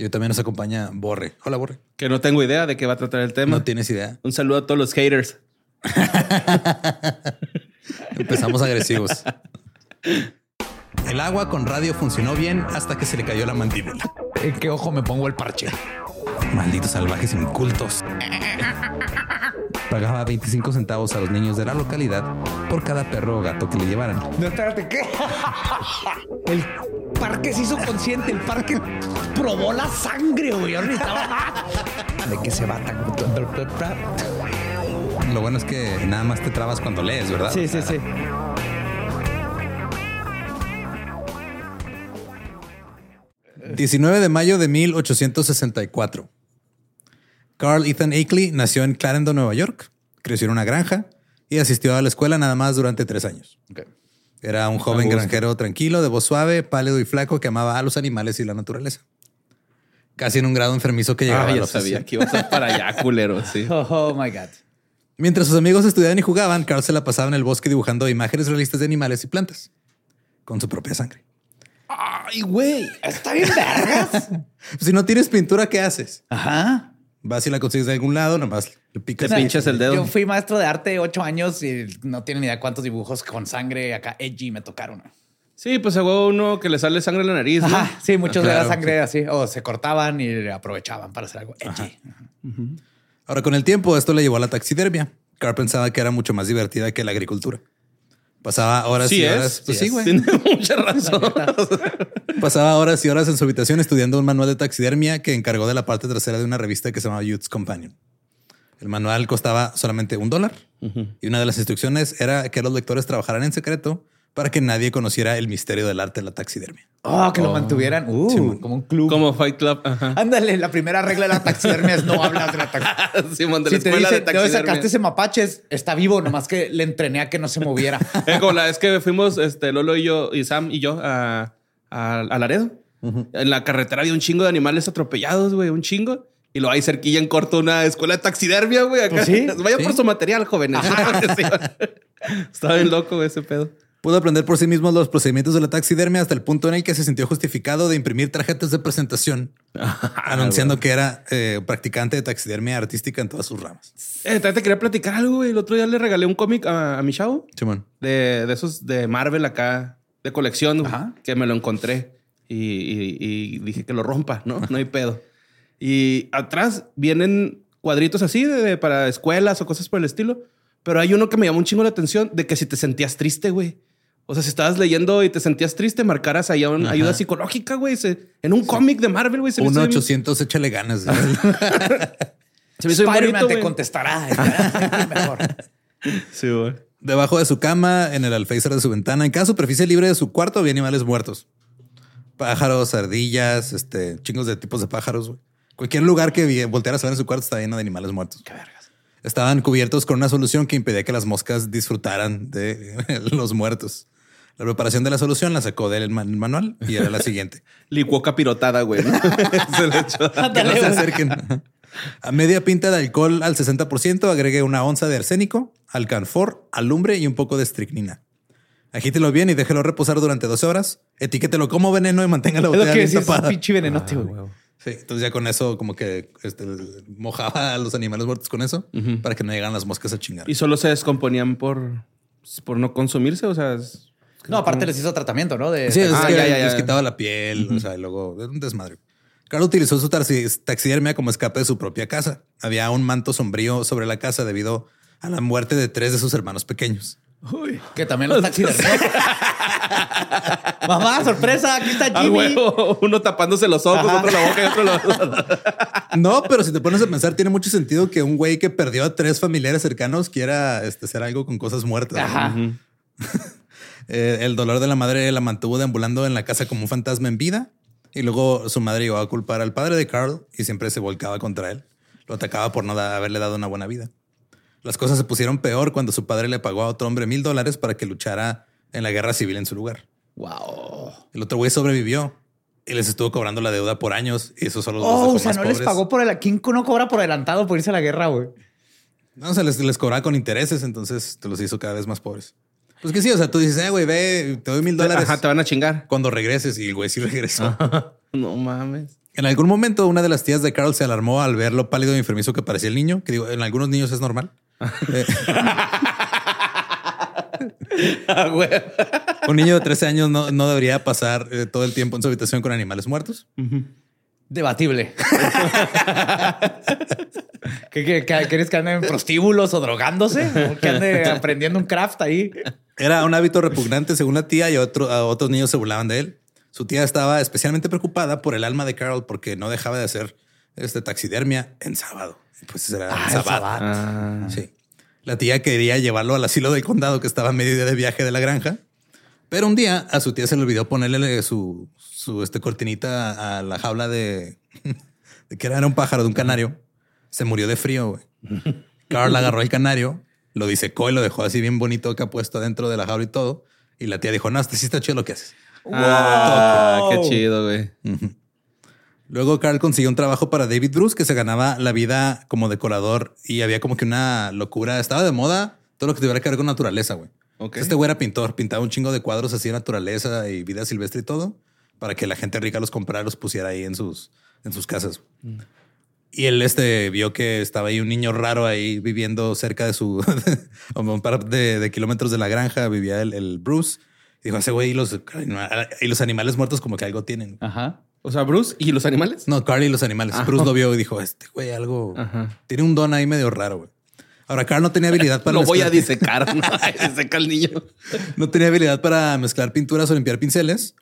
Y también nos acompaña Borre. Hola, Borre. Que no tengo idea de qué va a tratar el tema. No tienes idea. Un saludo a todos los haters. Empezamos agresivos. El agua con radio funcionó bien hasta que se le cayó la mandíbula. ¿En qué ojo me pongo el parche? Malditos salvajes incultos. Pagaba 25 centavos a los niños de la localidad por cada perro o gato que le llevaran. No, espérate, ¿qué? El parque se hizo consciente, el parque probó la sangre, güey. ¿De qué se va tan? Lo bueno es que nada más te trabas cuando lees, ¿verdad? Sí, sí, sí. ...19 de mayo de 1864... Carl Ethan Akeley nació en Clarendon, Nueva York. Creció en una granja y asistió a la escuela nada más durante tres años. Era un joven granjero tranquilo, de voz suave, pálido y flaco que amaba a los animales y la naturaleza. Casi en un grado enfermizo que llegaba Ah, a sabía que ibas a para allá, culero. Sí. Oh, oh my God. Mientras sus amigos estudiaban y jugaban, Carl se la pasaba en el bosque dibujando imágenes realistas de animales y plantas. Con su propia sangre. Ay, güey. Está bien vergas. Si no tienes pintura, ¿qué haces? Ajá. Vas y la consigues de algún lado, nomás le picas. Te pinchas el dedo. Yo fui maestro de arte ocho años y no tienen ni idea cuántos dibujos con sangre acá edgy me tocaron. Sí, pues se uno que le sale sangre en la nariz. ¿no? Ajá, sí, muchos Claro, de la sangre así, o se cortaban y aprovechaban para hacer algo edgy. Ahora, con el tiempo, esto le llevó a la taxidermia. Carl pensaba que era mucho más divertida que la agricultura. Pasaba horas Sí y es. horas. Pues sí, güey. Tiene mucha razón. Pasaba horas y horas en su habitación estudiando un manual de taxidermia que encargó de la parte trasera de una revista que se llamaba Youth's Companion. El manual costaba solamente un dólar y una de las instrucciones era que los lectores trabajaran en secreto para que nadie conociera el misterio del arte de la taxidermia. Oh, que lo mantuvieran. Uh, Simón. como un club. Como Fight Club. Ajá. Ándale, la primera regla de la taxidermia es no hablas de la taxidermia. Simón, de la Si te escuela dicen, de ¿de dónde taxidermia. sacaste ese mapache? Está vivo, nomás que le entrené a que no se moviera. Eh, como la vez que fuimos este, Lolo y yo, y Sam y yo a, a, a Laredo. En la carretera había un chingo de animales atropellados, güey, un chingo. Y lo hay cerquilla en corto una escuela de taxidermia, güey. Acá. Pues sí. Vaya Sí. por su material, jóvenes. Estaba bien loco ese pedo. Pudo aprender por sí mismo los procedimientos de la taxidermia hasta el punto en el que se sintió justificado de imprimir tarjetas de presentación anunciando que era eh, practicante de taxidermia artística en todas sus ramas. Eh, te quería platicar algo, güey. El otro día le regalé un cómic a, a mi chavo Simón. de, de esos de Marvel acá, de colección, Ajá. que me lo encontré y, y- y dije que lo rompa, ¿no? No hay pedo. Y atrás vienen cuadritos así de, de- para escuelas o cosas por el estilo. Pero hay uno que me llamó un chingo la atención de que si te sentías triste, güey. O sea, si estabas leyendo y te sentías triste, marcaras ahí una ayuda psicológica, güey. En un cómic de Marvel, güey. Se me hizo Uno bien- 800, échale ganas. se me hizo bonito, te contestará. estará mejor. Sí, güey. Debajo de su cama, en el alféizar de su ventana, en cada superficie libre de su cuarto había animales muertos. Pájaros, ardillas, este, chingos de tipos de pájaros. güey. Cualquier lugar que voltearas a ver en su cuarto estaba lleno de animales muertos. Estaban cubiertos con una solución que impedía que las moscas disfrutaran de los muertos. La preparación de la solución la sacó del man- manual y era la siguiente. Licuó capirotada, güey. ¿no? se le echó. Que no se acerquen. A media pinta de alcohol al 60%, agregue una onza de arsénico, alcanfor, alumbre y un poco de estricnina. Agítelo bien y déjelo reposar durante 12 horas. Etiquételo como veneno y mantenga la Es lo botella que bien decís, es tapada. pinche venenote, güey. Sí, entonces ya con eso como que este, mojaba a los animales muertos con eso para que no llegaran las moscas a chingar. Y solo se descomponían por, por no consumirse. O sea, es- No, aparte les hizo tratamiento, ¿no? De, Sí, es Ah, que ya, ya, ya. les quitaba la piel, o sea, y luego era un desmadre. Carl utilizó su taxi- taxidermia como escape de su propia casa. Había un manto sombrío sobre la casa debido a la muerte de tres de sus hermanos pequeños. que también los taxidermistas. Mamá, sorpresa, aquí está Ah, Jimmy. huevo. Uno tapándose los ojos, otro la boca y otro la... No, pero si te pones a pensar, tiene mucho sentido que un güey que perdió a tres familiares cercanos quiera este, hacer algo con cosas muertas. ¿no? Eh, el dolor de la madre la mantuvo deambulando en la casa como un fantasma en vida. Y luego su madre llegó a culpar al padre de Carl y siempre se volcaba contra él. Lo atacaba por no da- haberle dado una buena vida. Las cosas se pusieron peor cuando su padre le pagó a otro hombre mil dólares para que luchara en la guerra civil en su lugar. Wow. El otro güey sobrevivió y les estuvo cobrando la deuda por años y eso solo Oh, o sea, no les pagó por el. ¿Quién no cobra por adelantado por irse a la guerra, güey? No, o sea, les, les cobraba con intereses, entonces te los hizo cada vez más pobres. Pues que sí, o sea, tú dices, eh, güey, ve, te doy mil dólares Ajá, te van a chingar. cuando regreses y el güey sí regresó. No mames. En algún momento, una de las tías de Carl se alarmó al ver lo pálido y enfermizo que parecía el niño, que digo, en algunos niños es normal. Eh, un niño de 13 años no, no debería pasar eh, todo el tiempo en su habitación con animales muertos. Debatible. ¿Qué, qué, qué- quieres que ande en prostíbulos o drogándose? ¿O que ande aprendiendo un craft ahí? Era un hábito repugnante según la tía y otro, a otros niños se burlaban de él. Su tía estaba especialmente preocupada por el alma de Carl porque no dejaba de hacer este taxidermia en sábado. Pues era Ah, sábado. Ah. Sí. La tía quería llevarlo al asilo del condado que estaba a medio día de viaje de la granja. Pero un día a su tía se le olvidó ponerle su, su este, cortinita a la jaula de, de que era un pájaro de un canario. Se murió de frío. güey. Carl agarró el canario, lo disecó y lo dejó así bien bonito acá puesto dentro de la jaula y todo. Y la tía dijo, no, este sí está chido lo que haces. Ah, qué chido, güey. Luego Carl consiguió un trabajo para David Bruce que se ganaba la vida como decorador y había como que una locura. Estaba de moda todo lo que tuviera que ver con naturaleza, güey. Este güey era pintor, pintaba un chingo de cuadros así de naturaleza y vida silvestre y todo para que la gente rica los comprara, los pusiera ahí en sus, en sus casas. Y él este, vio que estaba ahí un niño raro ahí viviendo cerca de su, a un par de, de kilómetros de la granja, vivía el, el Bruce. Dijo, ese güey y los, y los animales muertos como que algo tienen. Ajá. O sea, Bruce y los animales. No, Carl y los animales. Ah. Bruce lo vio y dijo, este güey algo... Ajá. Tiene un don ahí medio raro, güey. Ahora, Carl no tenía habilidad para Lo voy a disecar. ¿no? Diseca al niño. No tenía habilidad para mezclar pinturas o limpiar pinceles.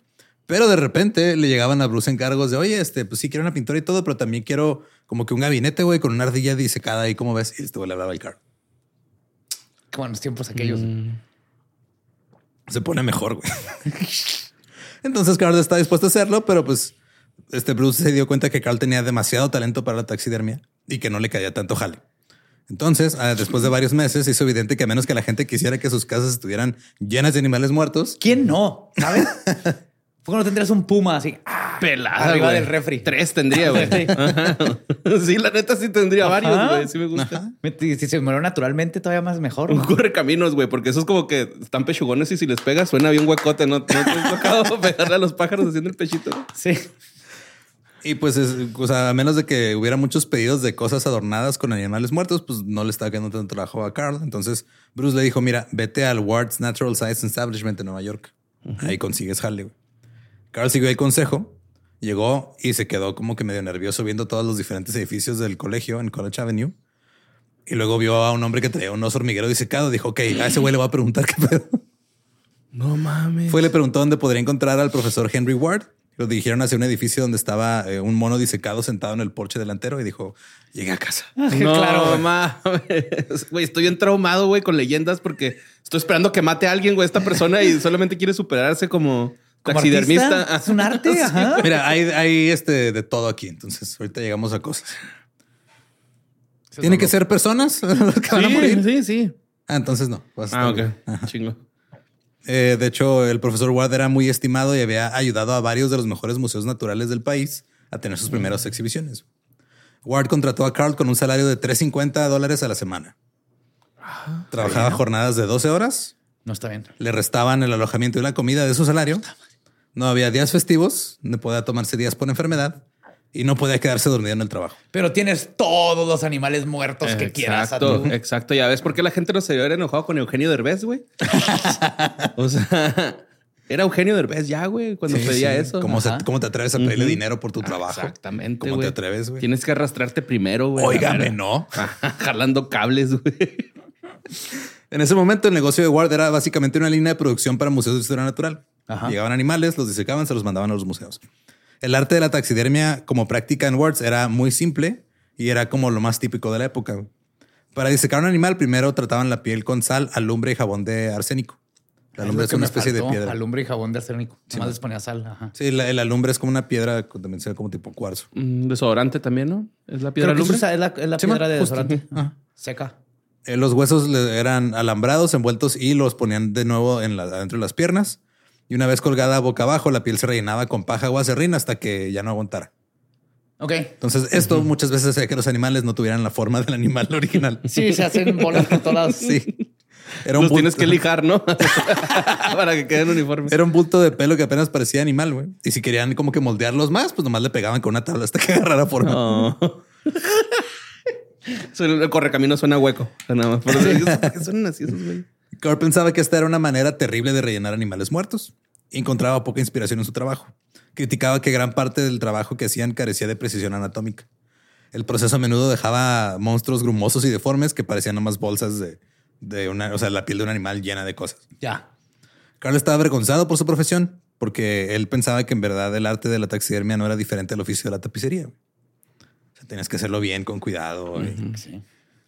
Pero de repente le llegaban a Bruce encargos de, oye, este, pues sí quiero una pintura y todo, pero también quiero como que un gabinete, güey, con una ardilla disecada ahí, como ves? Y este güey le hablaba al Carl. Qué buenos tiempos aquellos. Se pone mejor, güey. Entonces Carl está dispuesto a hacerlo, pero pues este Bruce se dio cuenta que Carl tenía demasiado talento para la taxidermia y que no le caía tanto jale. Entonces, ah, después de varios meses, hizo evidente que a menos que la gente quisiera que sus casas estuvieran llenas de animales muertos, ¿Quién no? ¿Sabes? ¿Por qué no tendrías un puma así? ¡ah! Pelada, Arriba güey. del refri. Tres tendría, güey. Sí, la neta sí tendría varios, güey. Sí me gusta. Si se muere naturalmente, todavía más mejor. Un ¿no? correcaminos, güey, porque esos como que están pechugones y si les pegas suena bien huecote. ¿No, no te has tocado pegarle a los pájaros haciendo el pechito? Sí. Y pues, es, o sea, a menos de que hubiera muchos pedidos de cosas adornadas con animales muertos, pues no le estaba quedando tanto trabajo a Carl. Entonces Bruce le dijo, mira, vete al Ward's Natural Science Establishment en Nueva York. Ahí consigues jale. güey. Carl siguió el consejo, llegó y se quedó como que medio nervioso viendo todos los diferentes edificios del colegio en College Avenue. Y luego vio a un hombre que traía un oso hormiguero disecado. Dijo, ok, a ese güey le voy a preguntar qué pedo. No mames. Fue y le preguntó dónde podría encontrar al profesor Henry Ward. Lo dirigieron hacia un edificio donde estaba eh, un mono disecado sentado en el porche delantero y dijo, llegué a casa. No, Claro, mames. Güey, estoy bien traumado, güey, con leyendas porque estoy esperando que mate a alguien, güey, esta persona y solamente quiere superarse como, Como taxidermista. artista, Es un arte, ajá. Mira, hay, hay este de todo aquí. Entonces, ahorita llegamos a cosas. ¿Tiene que ser personas que van a morir? Sí, sí, sí. Ah, entonces no. Ah, ok. Chingo. Eh, de hecho, el profesor Ward era muy estimado y había ayudado a varios de los mejores museos naturales del país a tener sus primeras exhibiciones. Ward contrató a Carl con un salario de 350 dólares a la semana. Trabajaba jornadas de 12 horas, No está bien. le restaban el alojamiento y la comida de su salario. No había días festivos, no podía tomarse días por enfermedad y no podía quedarse dormido en el trabajo. Pero tienes todos los animales muertos que quieras. a Exacto, tu- exacto. Ya ves por qué la gente no se había enojado con Eugenio Derbez, güey. o sea, era Eugenio Derbez ya, güey, cuando Sí, pedía sí. eso. ¿Cómo, se- cómo te atreves a pedirle dinero por tu trabajo? Exactamente. ¿Cómo te atreves, güey? Tienes que arrastrarte primero, güey. Óigame, no. Jalando cables, güey. En ese momento, el negocio de Ward era básicamente una línea de producción para museos de historia natural. Ajá. Llegaban animales, los disecaban, se los mandaban a los museos. El arte de la taxidermia como práctica en Wards era muy simple y era como lo más típico de la época. Para disecar un animal, primero trataban la piel con sal, alumbre y jabón de arsénico. La alumbre es, que una especie de piedra. Alumbre y jabón de arsénico. Nomás les ponía sal. Ajá. Sí, la- el alumbre es como una piedra con dimensión como tipo cuarzo. Un desodorante también, ¿no? Es la piedra Creo que lumbre. se usa- es la, es la Sí, piedra de justo. desodorante. Ajá. Seca. Eh, los huesos eran alambrados, envueltos y los ponían de nuevo en la, adentro de las piernas. Y una vez colgada boca abajo, la piel se rellenaba con paja o acerrín hasta que ya no aguantara. Ok. Entonces, esto muchas veces hacía que los animales no tuvieran la forma del animal original. Sí, se hacen bolas por todos lados. Sí. Era un, Los bulto, tienes que lijar, ¿no? Para que queden uniformes. era un bulto de pelo que apenas parecía animal, güey. Y si querían como que moldearlos más, pues nomás le pegaban con una tabla hasta que agarrara forma. No. El correcamino suena hueco. Nada más. Por eso, ¿por qué suenan así esos güey? Carl pensaba que esta era una manera terrible de rellenar animales muertos. Encontraba poca inspiración en su trabajo. Criticaba que gran parte del trabajo que hacían carecía de precisión anatómica. El proceso a menudo dejaba monstruos grumosos y deformes que parecían nomás bolsas de, de una, o sea, la piel de un animal llena de cosas. Ya. Carl estaba avergonzado por su profesión porque él pensaba que en verdad el arte de la taxidermia no era diferente al oficio de la tapicería. Tenías que hacerlo bien, con cuidado. Sí.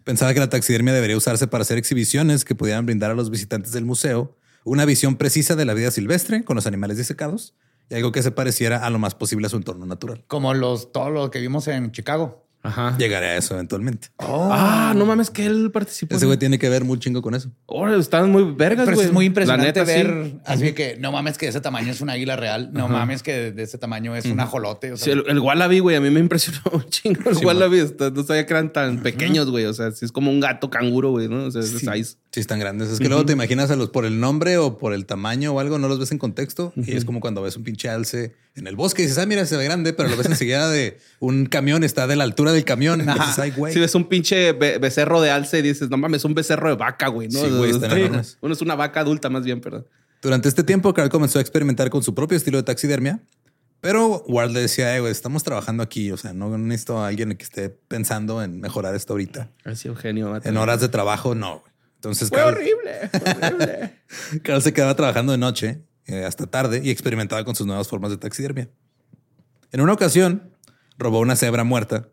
Pensaba que la taxidermia debería usarse para hacer exhibiciones que pudieran brindar a los visitantes del museo una visión precisa de la vida silvestre con los animales disecados y algo que se pareciera a lo más posible a su entorno natural. Como los, todo lo que vimos en Chicago. Ajá. Llegaré a eso eventualmente. Ah, no mames que él participó. Ese güey tiene que ver muy chingo con eso. Ahora están muy vergas, Pero güey. es muy impresionante neta, sí. ver así que no mames que de ese tamaño es un águila real. No mames que de ese tamaño es un ajolote. O sea, Sí, el, el Wallaby, güey, a mí me impresionó un chingo. El Sí, Wallaby, está- no sabía que eran tan pequeños, güey. O sea, sí es como un gato canguro, güey, ¿no? O sea, es de size. Sí, están grandes. Es que luego te imaginas a los por el nombre o por el tamaño o algo, no los ves en contexto. Y es como cuando ves un pinche alce en el bosque y dices, ah, mira, se ve grande, pero lo ves enseguida de un camión, está de la altura del camión. Dices, ay, güey. Si ves un pinche be- becerro de alce y dices, no mames, es un becerro de vaca, güey, ¿no? Sí, güey. Bueno, es una vaca adulta más bien, perdón. Durante este tiempo, Carl comenzó a experimentar con su propio estilo de taxidermia, pero Ward le decía, eh, güey, estamos trabajando aquí, o sea, no necesito a alguien que esté pensando en mejorar esto ahorita. Así, Eugenio. En horas de trabajo, no. Entonces, Fue Carl, horrible, horrible. Carl se quedaba trabajando de noche eh, hasta tarde y experimentaba con sus nuevas formas de taxidermia. En una ocasión, robó una cebra muerta.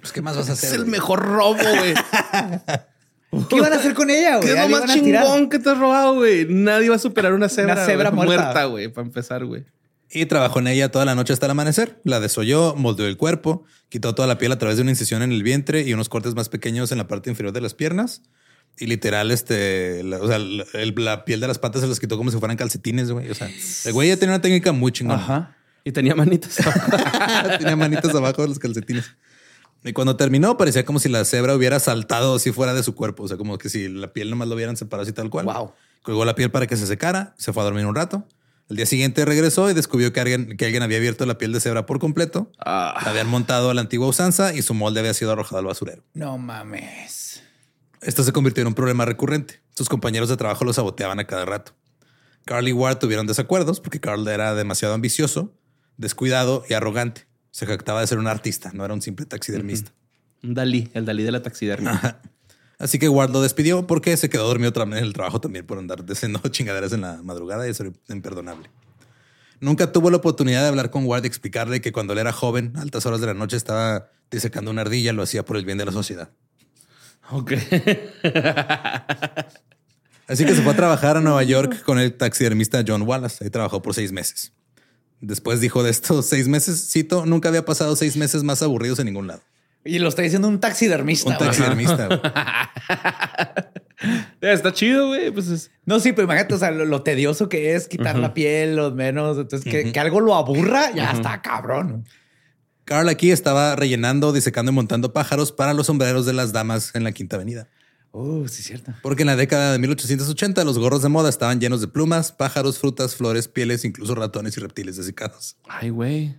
Pues, ¿qué más vas a hacer? es el güey? mejor robo, güey. ¿Qué iban a hacer con ella, güey? ¿Qué es lo más chingón que te has robado, güey? Nadie va a superar una cebra. Una cebra güey. muerta. güey, para empezar, güey. Y trabajó en ella toda la noche hasta el amanecer. La desolló, moldeó el cuerpo, quitó toda la piel a través de una incisión en el vientre y unos cortes más pequeños en la parte inferior de las piernas. Y literal, este, la, o sea, la, el- la piel de las patas se las quitó como si fueran calcetines, güey. O sea, el güey ya tenía una técnica muy chingona. Ajá. Y tenía manitas. tenía manitas abajo de los calcetines. Y cuando terminó, parecía como si la cebra hubiera saltado así fuera de su cuerpo. O sea, como que si la piel nomás lo hubieran separado así tal cual. Wow. Colgó la piel para que se secara, se fue a dormir un rato. El día siguiente regresó y descubrió que alguien, que alguien había abierto la piel de cebra por completo. Ah. La habían montado a la antigua usanza y su molde había sido arrojado al basurero. No mames. Esto se convirtió en un problema recurrente. Sus compañeros de trabajo lo saboteaban a cada rato. Carl y Ward tuvieron desacuerdos porque Carl era demasiado ambicioso, descuidado y arrogante. Se jactaba de ser un artista, no era un simple taxidermista. Un Dalí, el Dalí de la taxidermia. Así que Ward lo despidió porque se quedó dormido otra vez en el trabajo también por andar haciendo chingaderas en la madrugada y eso era imperdonable. Nunca tuvo la oportunidad de hablar con Ward y explicarle que cuando él era joven, a altas horas de la noche, estaba disecando una ardilla, lo hacía por el bien de la sociedad. Ok. Así que se fue a trabajar a Nueva York con el taxidermista John Wallace. Ahí trabajó por seis meses. Después dijo de estos seis meses, cito, nunca había pasado seis meses más aburridos en ningún lado. Y lo está diciendo un taxidermista. Un taxidermista. güey. Está chido, güey. Pues es- No, sí, pero imagínate, o sea, lo, lo tedioso que es quitar la piel, los menos. Entonces, que, que algo lo aburra, ya está cabrón. Carl aquí estaba rellenando, disecando y montando pájaros para los sombreros de las damas en la Quinta Avenida. Oh, sí, cierto. Porque en la década de 1880 los gorros de moda estaban llenos de plumas, pájaros, frutas, flores, pieles, incluso ratones y reptiles desecados. Ay, güey.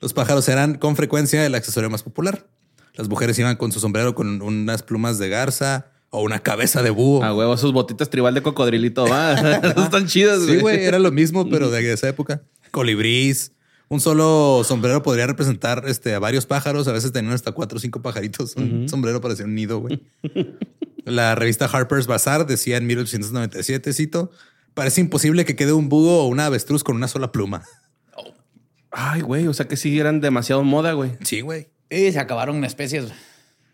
Los pájaros eran con frecuencia el accesorio más popular. Las mujeres iban con su sombrero con unas plumas de garza o una cabeza de búho. A huevo, sus botitas tribal de cocodrilito. Va. Están chidas, güey. Sí, güey, era lo mismo, pero de esa época. Colibrís. Un solo sombrero podría representar este, a varios pájaros. A veces tenían hasta cuatro o cinco pajaritos. Un sombrero parecía un nido, güey. La revista Harper's Bazaar decía en 1897, cito, parece imposible que quede un búho o una avestruz con una sola pluma. Ay, güey. O sea que sí eran demasiado moda, güey. Sí, güey. Y se acabaron especies.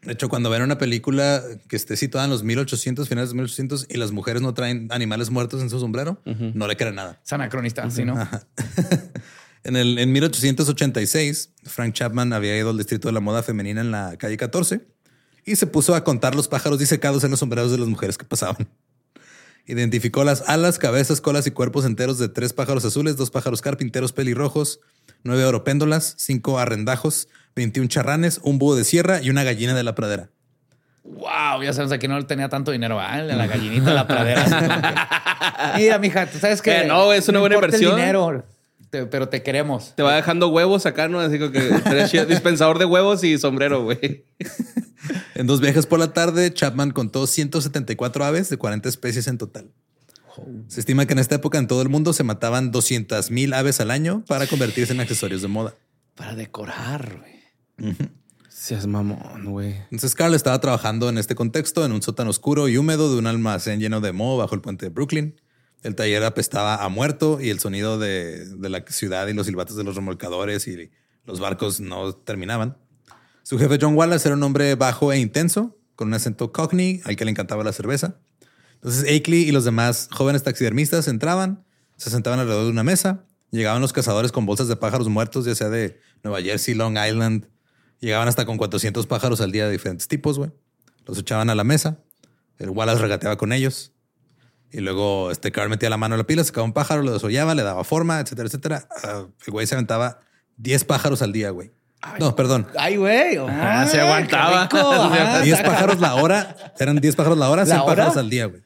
De hecho, cuando ven una película que esté situada en los 1800, finales de 1800, y las mujeres no traen animales muertos en su sombrero, no le creen nada. Es anacronista, ¿sí, no? En, el, en 1886, Frank Chapman había ido al distrito de la moda femenina en la calle 14 y se puso a contar los pájaros disecados en los sombreros de las mujeres que pasaban. Identificó las alas, cabezas, colas y cuerpos enteros de tres pájaros azules, dos pájaros carpinteros pelirrojos, nueve oropéndolas, cinco arrendajos, 21 charranes, un búho de sierra y una gallina de la pradera. Wow, ya sabes, aquí no tenía tanto dinero, ¿verdad? La gallinita de la pradera. Mira, mija, tú sabes que Eh, no, es una buena importa el inversión. dinero, te- pero te queremos. Te va dejando huevos acá, ¿no? Así como que dispensador de huevos y sombrero, güey. En dos viajes por la tarde, Chapman contó 174 aves de 40 especies en total. Se estima que en esta época en todo el mundo se mataban 200 mil aves al año para convertirse en accesorios de moda. Para decorar, güey. Seas mamón, güey. Entonces Carl estaba trabajando en este contexto en un sótano oscuro y húmedo de un almacén lleno de moho bajo el puente de Brooklyn. El taller apestaba a muerto y el sonido de, de la ciudad y los silbatos de los remolcadores y los barcos no terminaban. Su jefe John Wallace era un hombre bajo e intenso, con un acento cockney al que le encantaba la cerveza. Entonces Akeley y los demás jóvenes taxidermistas entraban, se sentaban alrededor de una mesa, llegaban los cazadores con bolsas de pájaros muertos, ya sea de Nueva Jersey, Long Island, llegaban hasta con 400 pájaros al día de diferentes tipos, güey. Los echaban a la mesa, el Wallace regateaba con ellos y luego este Carl metía la mano en la pila, sacaba un pájaro, lo desollaba, le daba forma, etcétera, etcétera. Ah, el güey se aventaba 10 pájaros al día, güey. No, perdón. Ay, güey. Ah, se aguantaba. qué rico. Ajá. 10 pájaros la hora. Eran 10 pájaros la hora, ¿La 100 hora? pájaros al día, güey.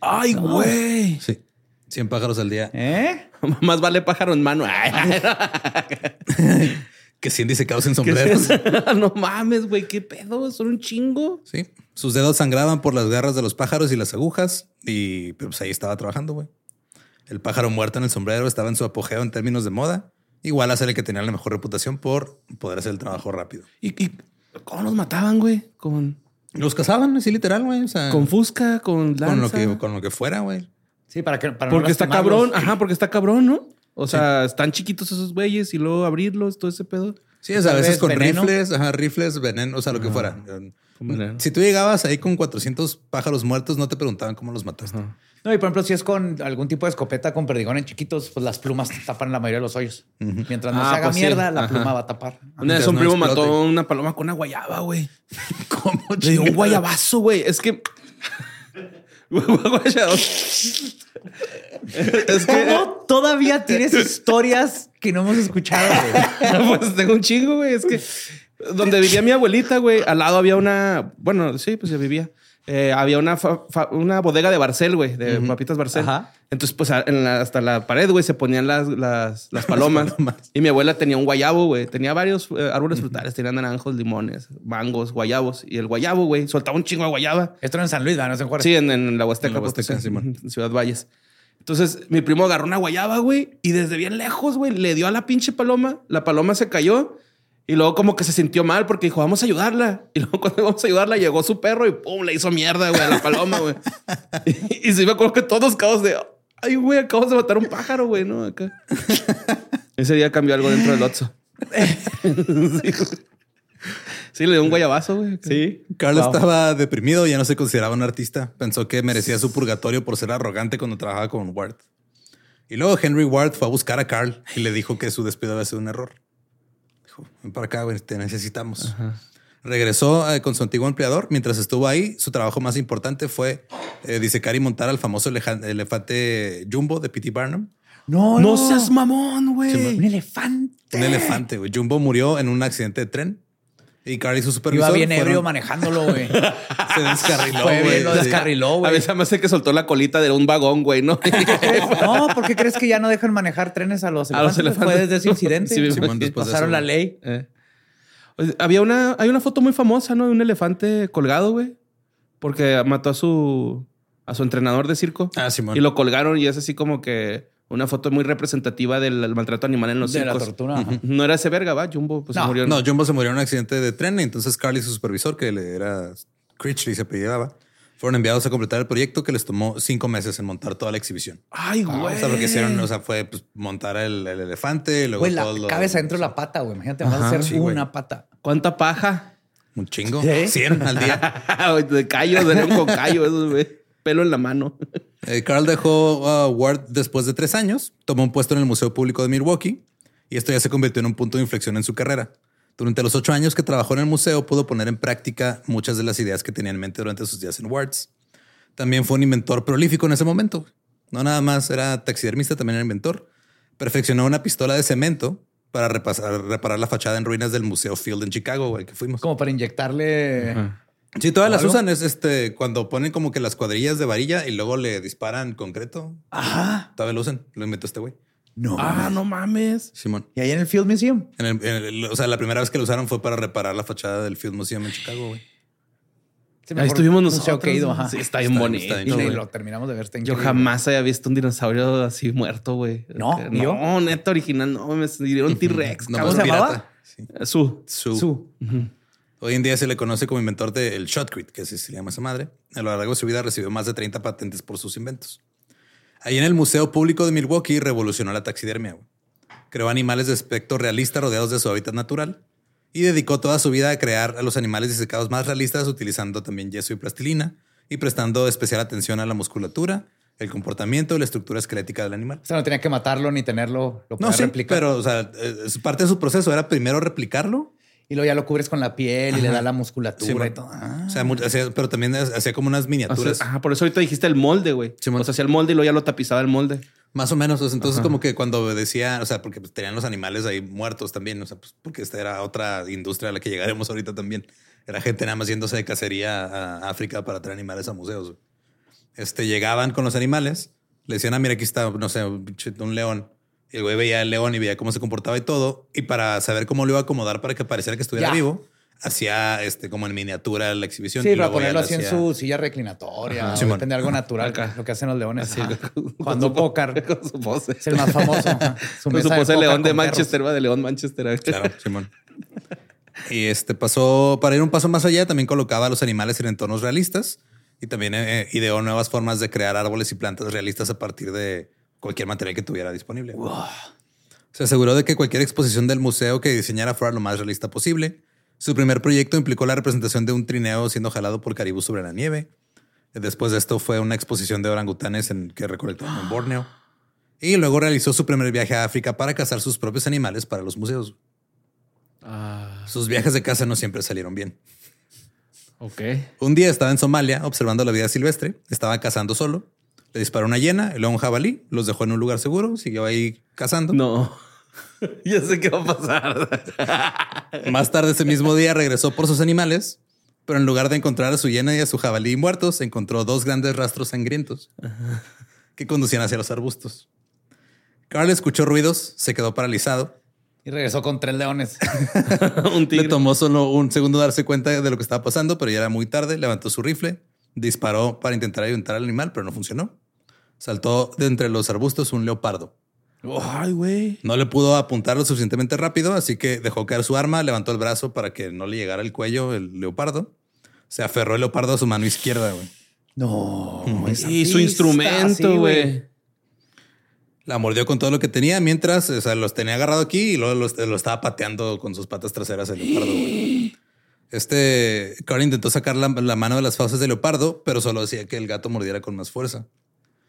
Ay, güey. Sí. 100 pájaros al día. ¿Eh? Más vale pájaro en mano. Ay, Que 100 disecados en ¿qué sombreros. no mames, güey. ¿Qué pedo? Son un chingo. Sí. Sus dedos sangraban por las garras de los pájaros y las agujas. Y pues ahí estaba trabajando, güey. El pájaro muerto en el sombrero estaba en su apogeo en términos de moda. Igual a ser el que tenía la mejor reputación por poder hacer el trabajo rápido. ¿Y, y cómo los mataban, güey? Con, Los cazaban, así literal, güey. O sea, con fusca, con lanza. con lo que, con lo que fuera, güey. Sí, para que. Para no Porque está cabrón. Ajá, porque está cabrón, ¿no? O sea, están chiquitos esos güeyes y luego abrirlos, todo ese pedo. Sí, o sea, a veces con veneno. rifles, ajá, rifles, veneno, o sea, lo que fuera. veneno. Si tú llegabas ahí con 400 pájaros muertos, no te preguntaban cómo los mataste. No, y por ejemplo, si es con algún tipo de escopeta con perdigón en chiquitos, pues las plumas tapan la mayoría de los hoyos. Mientras no Ah, se haga pues sí. mierda, la Ajá. pluma va a tapar. Una vez un no primo explote. mató una paloma con una guayaba, güey. ¿Cómo Le dio un guayabazo, güey. Es que. es que ¿Cómo todavía tienes historias que no hemos escuchado? güey? pues tengo un chingo, güey. Es que donde vivía mi abuelita, güey, al lado había una. Bueno, sí, pues se vivía. Eh, había una, fa- fa- una bodega de Barcel, güey, de papitas Barcel. Ajá. Entonces, pues a- en la- hasta la pared, güey, se ponían las, las, las palomas. y mi abuela tenía un guayabo, güey. Tenía varios eh, árboles frutales. Tenía naranjos, limones, mangos, guayabos. Y el guayabo, güey, soltaba un chingo de guayaba. Esto era en San Luis, no en Juárez. Sí, en, en la Huasteca, En la Huasteca, Potosí, Simón. en Ciudad Valles. Entonces, mi primo agarró una guayaba, güey, y desde bien lejos, güey, le dio a la pinche paloma. La paloma se cayó y luego como que se sintió mal porque dijo, vamos a ayudarla. Y luego cuando íbamos a ayudarla, llegó su perro y pum, le hizo mierda, güey, a la paloma, güey. y, y sí me acuerdo que todos cabos de, ay, güey, acabamos de matar un pájaro, güey, ¿no? Acá. Ese día cambió algo dentro del Otso. sí. Sí, le dio un guayabazo, güey. Sí. Carl Wow. estaba deprimido, ya no se consideraba un artista. Pensó que merecía su purgatorio por ser arrogante cuando trabajaba con Ward. Y luego Henry Ward fue a buscar a Carl y le dijo que su despido había sido un error. Dijo, ven para acá, güey, te necesitamos. Regresó eh, con su antiguo empleador. Mientras estuvo ahí, su trabajo más importante fue eh, disecar y montar al famoso elefante Jumbo de P.T. Barnum. No, No seas mamón, güey. Un elefante. Un elefante, güey. Jumbo murió en un accidente de tren. Y Carl y su supervisor Iba bien fueron- ebrio manejándolo, güey. se descarriló, güey. lo descarriló, A güey. veces me hace que soltó la colita de un vagón, güey, ¿no? No, ¿por qué crees que ya no dejan manejar trenes a los A los elefantes? Elefantes. desde ese incidente. Sí, Sí, Simón, después de pasaron eso, la ley. Eh. Había una, hay una foto muy famosa, ¿no? De un elefante colgado, güey. Porque mató a su, a su entrenador de circo. Ah, Simón. Y lo colgaron y es así como que una foto muy representativa del maltrato animal en los De la tortura. ajá. No era ese verga, ¿va? Jumbo pues, se murió. en- No, Jumbo se murió en un accidente de tren y entonces Carl y su supervisor, que le era Critchley, se apellidaba, fueron enviados a completar el proyecto que les tomó cinco meses en montar toda la exhibición. Ay, güey. O sea, lo que hicieron, o sea, fue pues, montar el, el elefante, luego Güey, la todo lo- cabeza dentro de la pata, güey. Imagínate, vas a hacer sí, güey. una pata. ¿Cuánta paja? Un chingo. ¿Sí? 100 al día. de callos, de con callo, güey. Pelo en la mano. Eh, Carl dejó uh, Ward después de tres años, tomó un puesto en el Museo Público de Milwaukee y esto ya se convirtió en un punto de inflexión en su carrera. Durante los ocho años que trabajó en el museo, pudo poner en práctica muchas de las ideas que tenía en mente durante sus días en Wards. También fue un inventor prolífico en ese momento. No nada más era taxidermista, también era inventor. Perfeccionó una pistola de cemento para repasar- reparar la fachada en ruinas del Museo Field en Chicago, que fuimos. Como para inyectarle. Sí, todas las ¿Algo? usan. Es este cuando ponen como que las cuadrillas de varilla y luego le disparan concreto. Ajá. Todavía lo usan. Lo inventó este güey. No. Ah, no mames. Simón. Y ahí en el Field Museum. En el- en el- o sea, la primera vez que lo usaron fue para reparar la fachada del Field Museum en Chicago, güey. Ahí estuvimos museo nosotros. que ido, ajá. Sí, está bien Está- bonito. está bien Y lo terminamos de ver. está Yo jamás había visto un dinosaurio así muerto, güey. No. No, neta original, no, me dieron T-Rex. No, cabrón. se llamaba? Sí. Su. Su. Su. Hoy en día se le conoce como inventor del shotcrete, que así se llama esa madre. A lo largo de su vida recibió más de 30 patentes por sus inventos. Ahí en el Museo Público de Milwaukee revolucionó la taxidermia. Creó animales de aspecto realista rodeados de su hábitat natural y dedicó toda su vida a crear a los animales disecados más realistas utilizando también yeso y plastilina y prestando especial atención a la musculatura, el comportamiento y la estructura esquelética del animal. O sea, no tenía que matarlo ni tenerlo. Lo No, sí, replicar. pero o sea, eh, es parte de su proceso era primero replicarlo Y luego ya lo cubres con la piel y le da la Sí, musculatura y bueno. todo. Ah. O sea, pero también hacía como unas O sea, miniaturas. ajá, por eso ahorita dijiste el molde, güey. Simón. o sea, hacía el molde y luego ya lo tapizaba el molde. Más o menos. o sea, entonces, como que cuando decía, o sea, porque pues, tenían los animales ahí muertos también, o sea, pues porque esta era otra industria a la que llegaremos ahorita también. Era gente nada más yéndose de cacería a África para traer animales a museos. Este, llegaban con los animales, le decían, ah, mira, aquí está, no sé, un león. Y el güey veía el león y veía cómo se comportaba y todo. Y para saber cómo lo iba a acomodar para que pareciera que estuviera Ya. vivo, hacía este como en miniatura la exhibición. Sí, y para luego ponerlo lo así en hacía- su silla reclinatoria. Ajá. o Simón. depende de algo natural, Acá. lo que hacen los leones. Así, con- Cuando con su- pócar. Con su pose. Es el más famoso. Su Con su de pose póker león de con perros. Manchester, va de león Manchester. Claro, Simón. Y este pasó, para ir un paso más allá, también colocaba a los animales en entornos realistas y también eh, ideó nuevas formas de crear árboles y plantas realistas a partir de cualquier material que tuviera disponible. Se aseguró de que cualquier exposición del museo que diseñara fuera lo más realista posible. Su primer proyecto implicó la representación de un trineo siendo jalado por caribú sobre la nieve. Después de esto fue una exposición de orangutanes en que recolectaron en Borneo. Y luego realizó su primer viaje a África para cazar sus propios animales para los museos. Ah, Sus viajes de caza no siempre salieron bien. Ok. Un día estaba en Somalia observando la vida silvestre, estaba cazando solo, le disparó una hiena y luego un jabalí, los dejó en un lugar seguro, siguió ahí cazando. No. ya sé qué va a pasar. Más tarde ese mismo día regresó por sus animales, pero en lugar de encontrar a su hiena y a su jabalí muertos, encontró dos grandes rastros sangrientos que conducían hacia los arbustos. Carl escuchó ruidos, se quedó paralizado. Y regresó con tres leones. un Le tigre. tomó solo un segundo darse cuenta de lo que estaba pasando, pero ya era muy tarde. Levantó su rifle, disparó para intentar ayuntar al animal, pero no funcionó. Saltó de entre los arbustos un leopardo. Ay, güey. No le pudo apuntar lo suficientemente rápido, así que dejó caer su arma, levantó el brazo para que no le llegara el cuello el leopardo. Se aferró el leopardo a su mano izquierda, güey. No. Y su instrumento, sí, güey. La mordió con todo lo que tenía mientras o sea, los tenía agarrado aquí y luego los- lo estaba pateando con sus patas traseras el leopardo. güey. Este Carl intentó sacar la, la mano de las fauces del leopardo, pero solo hacía que el gato mordiera con más fuerza.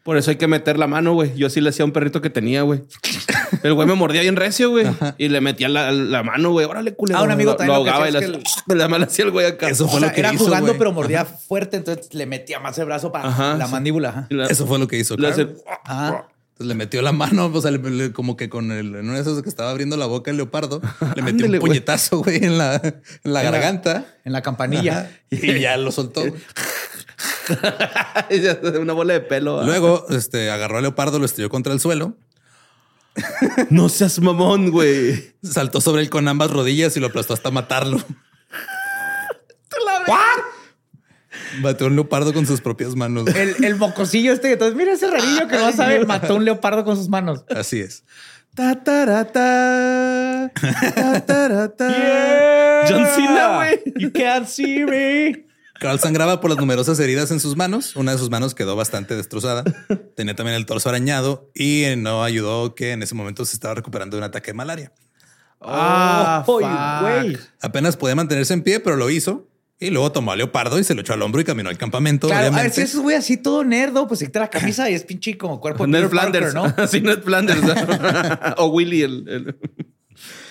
Por eso hay que meter la mano, güey. Yo sí le hacía a un perrito que tenía, güey. El güey me mordía bien recio, güey. Y le metía la, la mano, güey. Órale, culero. Ah, un amigo lo, también lo ahogaba y es hacía- la mano hacía el güey acá. Eso O fue sea, lo que era hizo, jugando, güey. pero mordía fuerte, entonces le metía más el brazo para Ajá, la sí. mandíbula. ajá. Y la- Eso fue lo que hizo le Carl. hace- Ajá. Entonces le metió la mano, o sea, le- le- como que con el, en uno de esos que estaba abriendo la boca el leopardo, le metió Ándele, un puñetazo, güey, en la, en la garganta. En la campanilla. Y ya lo soltó. una bola de pelo. Luego, este, agarró al leopardo, lo estrelló contra el suelo, No seas mamón, güey. saltó sobre él con ambas rodillas y lo aplastó hasta matarlo. Mató a un leopardo con sus propias manos. El, el mocosillo este. Entonces, mira ese rarillo que no sabe. Mató un leopardo con sus manos. Así es. Ta, ta, ta, ta, ta, ta. John Cena, güey. You can't see me. Carl sangraba por las numerosas heridas en sus manos. Una de sus manos quedó bastante destrozada. Tenía también el torso arañado y no ayudó que en ese momento se estaba recuperando de un ataque de malaria. Ah, Oh, fuck. güey. Apenas podía mantenerse en pie, pero lo hizo. Y luego tomó a Leopardo y se lo echó al hombro y caminó al campamento. Claro, a ver, si es güey así todo nerdo, pues se quita la camisa y es pinche como cuerpo de Ned Peter Parker, Flanders. ¿no? Sí, Ned Flanders. o Willy, el, el-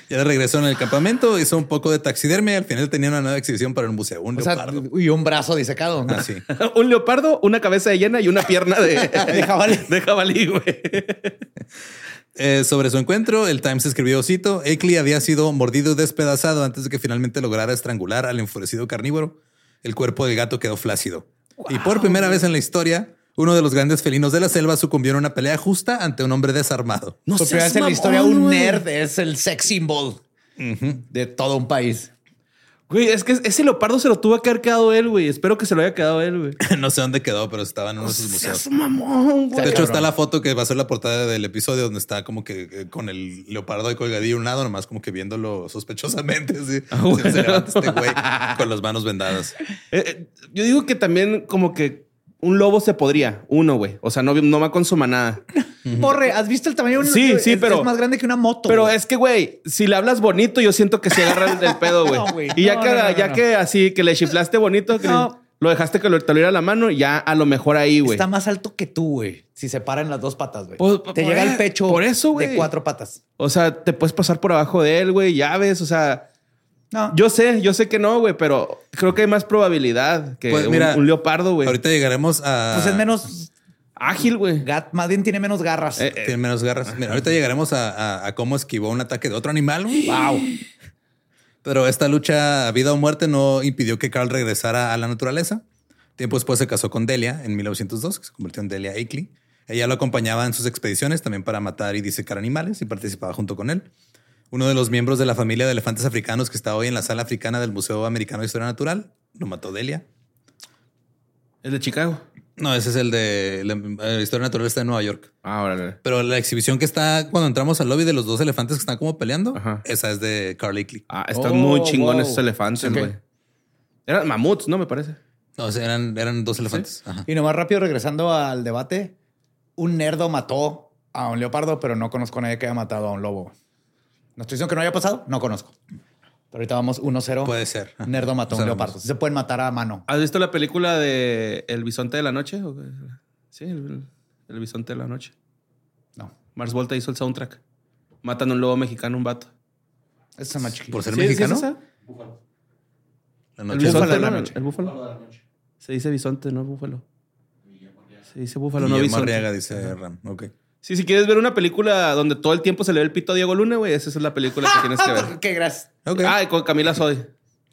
Ya de regresó en el campamento, hizo un poco de taxidermia y al final tenía una nueva exhibición para el museo. Un O sea, leopardo. y un brazo disecado. ¿no? Así. un leopardo, una cabeza de hiena y una pierna de, De jabalí. De jabalí, güey. Eh, sobre su encuentro, el Times escribió, cito, Akeley había sido mordido y despedazado antes de que finalmente lograra estrangular al enfurecido carnívoro. El cuerpo del gato quedó flácido. Y por primera vez en la historia, uno de los grandes felinos de la selva sucumbió en una pelea justa ante un hombre desarmado. No Por primera vez en la historia, un güey. nerd es el sex symbol de todo un país. Güey, es que ese leopardo se lo tuvo que haber quedado él, güey. Espero que se lo haya quedado él, güey. no sé dónde quedó, pero estaba en uno de sus museos. Seas mamón, güey. De hecho, cabrón. está la foto que va a ser la portada del episodio donde está como que eh, con el leopardo y colgadillo a un lado, nomás como que viéndolo sospechosamente. Así. Se- se levanta este güey con las manos vendadas. Eh, eh, yo digo que también como que un lobo se podría, uno, güey. O sea, no, no va con su manada. Porre, ¿has visto el tamaño? de un- Sí, es- sí, pero- Es más grande que una moto. Pero güey. es que, güey, si le hablas bonito, yo siento que se agarra el del pedo, güey. No, güey. y ya, No, que, no, ya que así, que le chiflaste bonito, que No. lo dejaste que lo, te lo diera la mano, ya a lo mejor ahí, güey. Está más alto que tú, güey. Si se paran las dos patas, güey. Pues, Te llega e- el pecho por eso, de cuatro patas. O sea, te puedes pasar por abajo de él, güey, ya ves, o sea... No. Yo sé, yo sé que no, güey, pero creo que hay más probabilidad que Pues un- mira, un, leopardo, güey. Ahorita llegaremos a. Pues es menos Ágil, güey. gat, más bien tiene menos garras. Eh, Tiene menos garras. Mira, ahorita llegaremos a, a- a cómo esquivó un ataque de otro animal. güey. wow. Pero esta lucha a vida o muerte no impidió que Carl regresara a la naturaleza. Tiempo después se casó con Delia en 1902, que se convirtió en Delia Akeley. Ella lo acompañaba en sus expediciones también para matar y disecar animales y participaba junto con él. Uno de los miembros de la familia de elefantes africanos que está hoy en la sala africana del Museo Americano de Historia Natural lo mató Delia. El de Chicago. No, ese es el de la, la Historia Natural está en Nueva York. Ah, órale. Pero la exhibición que está cuando entramos al lobby de los dos elefantes que están como peleando, Ajá. esa es de Carl Akeley. Ah, están Oh, muy chingones wow. esos elefantes, güey. Eran mamuts, ¿no? Me parece. No, o sea, eran, eran dos elefantes. Ajá. Y nomás rápido regresando al debate, un nerdo mató a un leopardo, pero no conozco a nadie que haya matado a un lobo. No estoy diciendo que no haya pasado, no conozco. Pero ahorita vamos 1-0. Puede ser. Nerdo mató a un leopardo. Se pueden matar a mano. ¿Has visto la película de El bisonte de la noche? Sí, el, el bisonte de la noche. No. Mars Volta hizo el soundtrack. Matan a un lobo mexicano, un vato. Ese es más chiquito. Por ser ¿Sí- sí es mexicano. esa? La El noche bisonte, de la ¿no? noche. El búfalo. Se dice bisonte, no búfalo. Se dice búfalo, no Guillermo bisonte. Arriaga, dice Ram. Ok. Sí, si quieres ver una película donde todo el tiempo se le ve el pito a Diego Luna, güey, esa es la película que tienes que ver. Qué gracias. Ok. Ah, y con Camila Soy.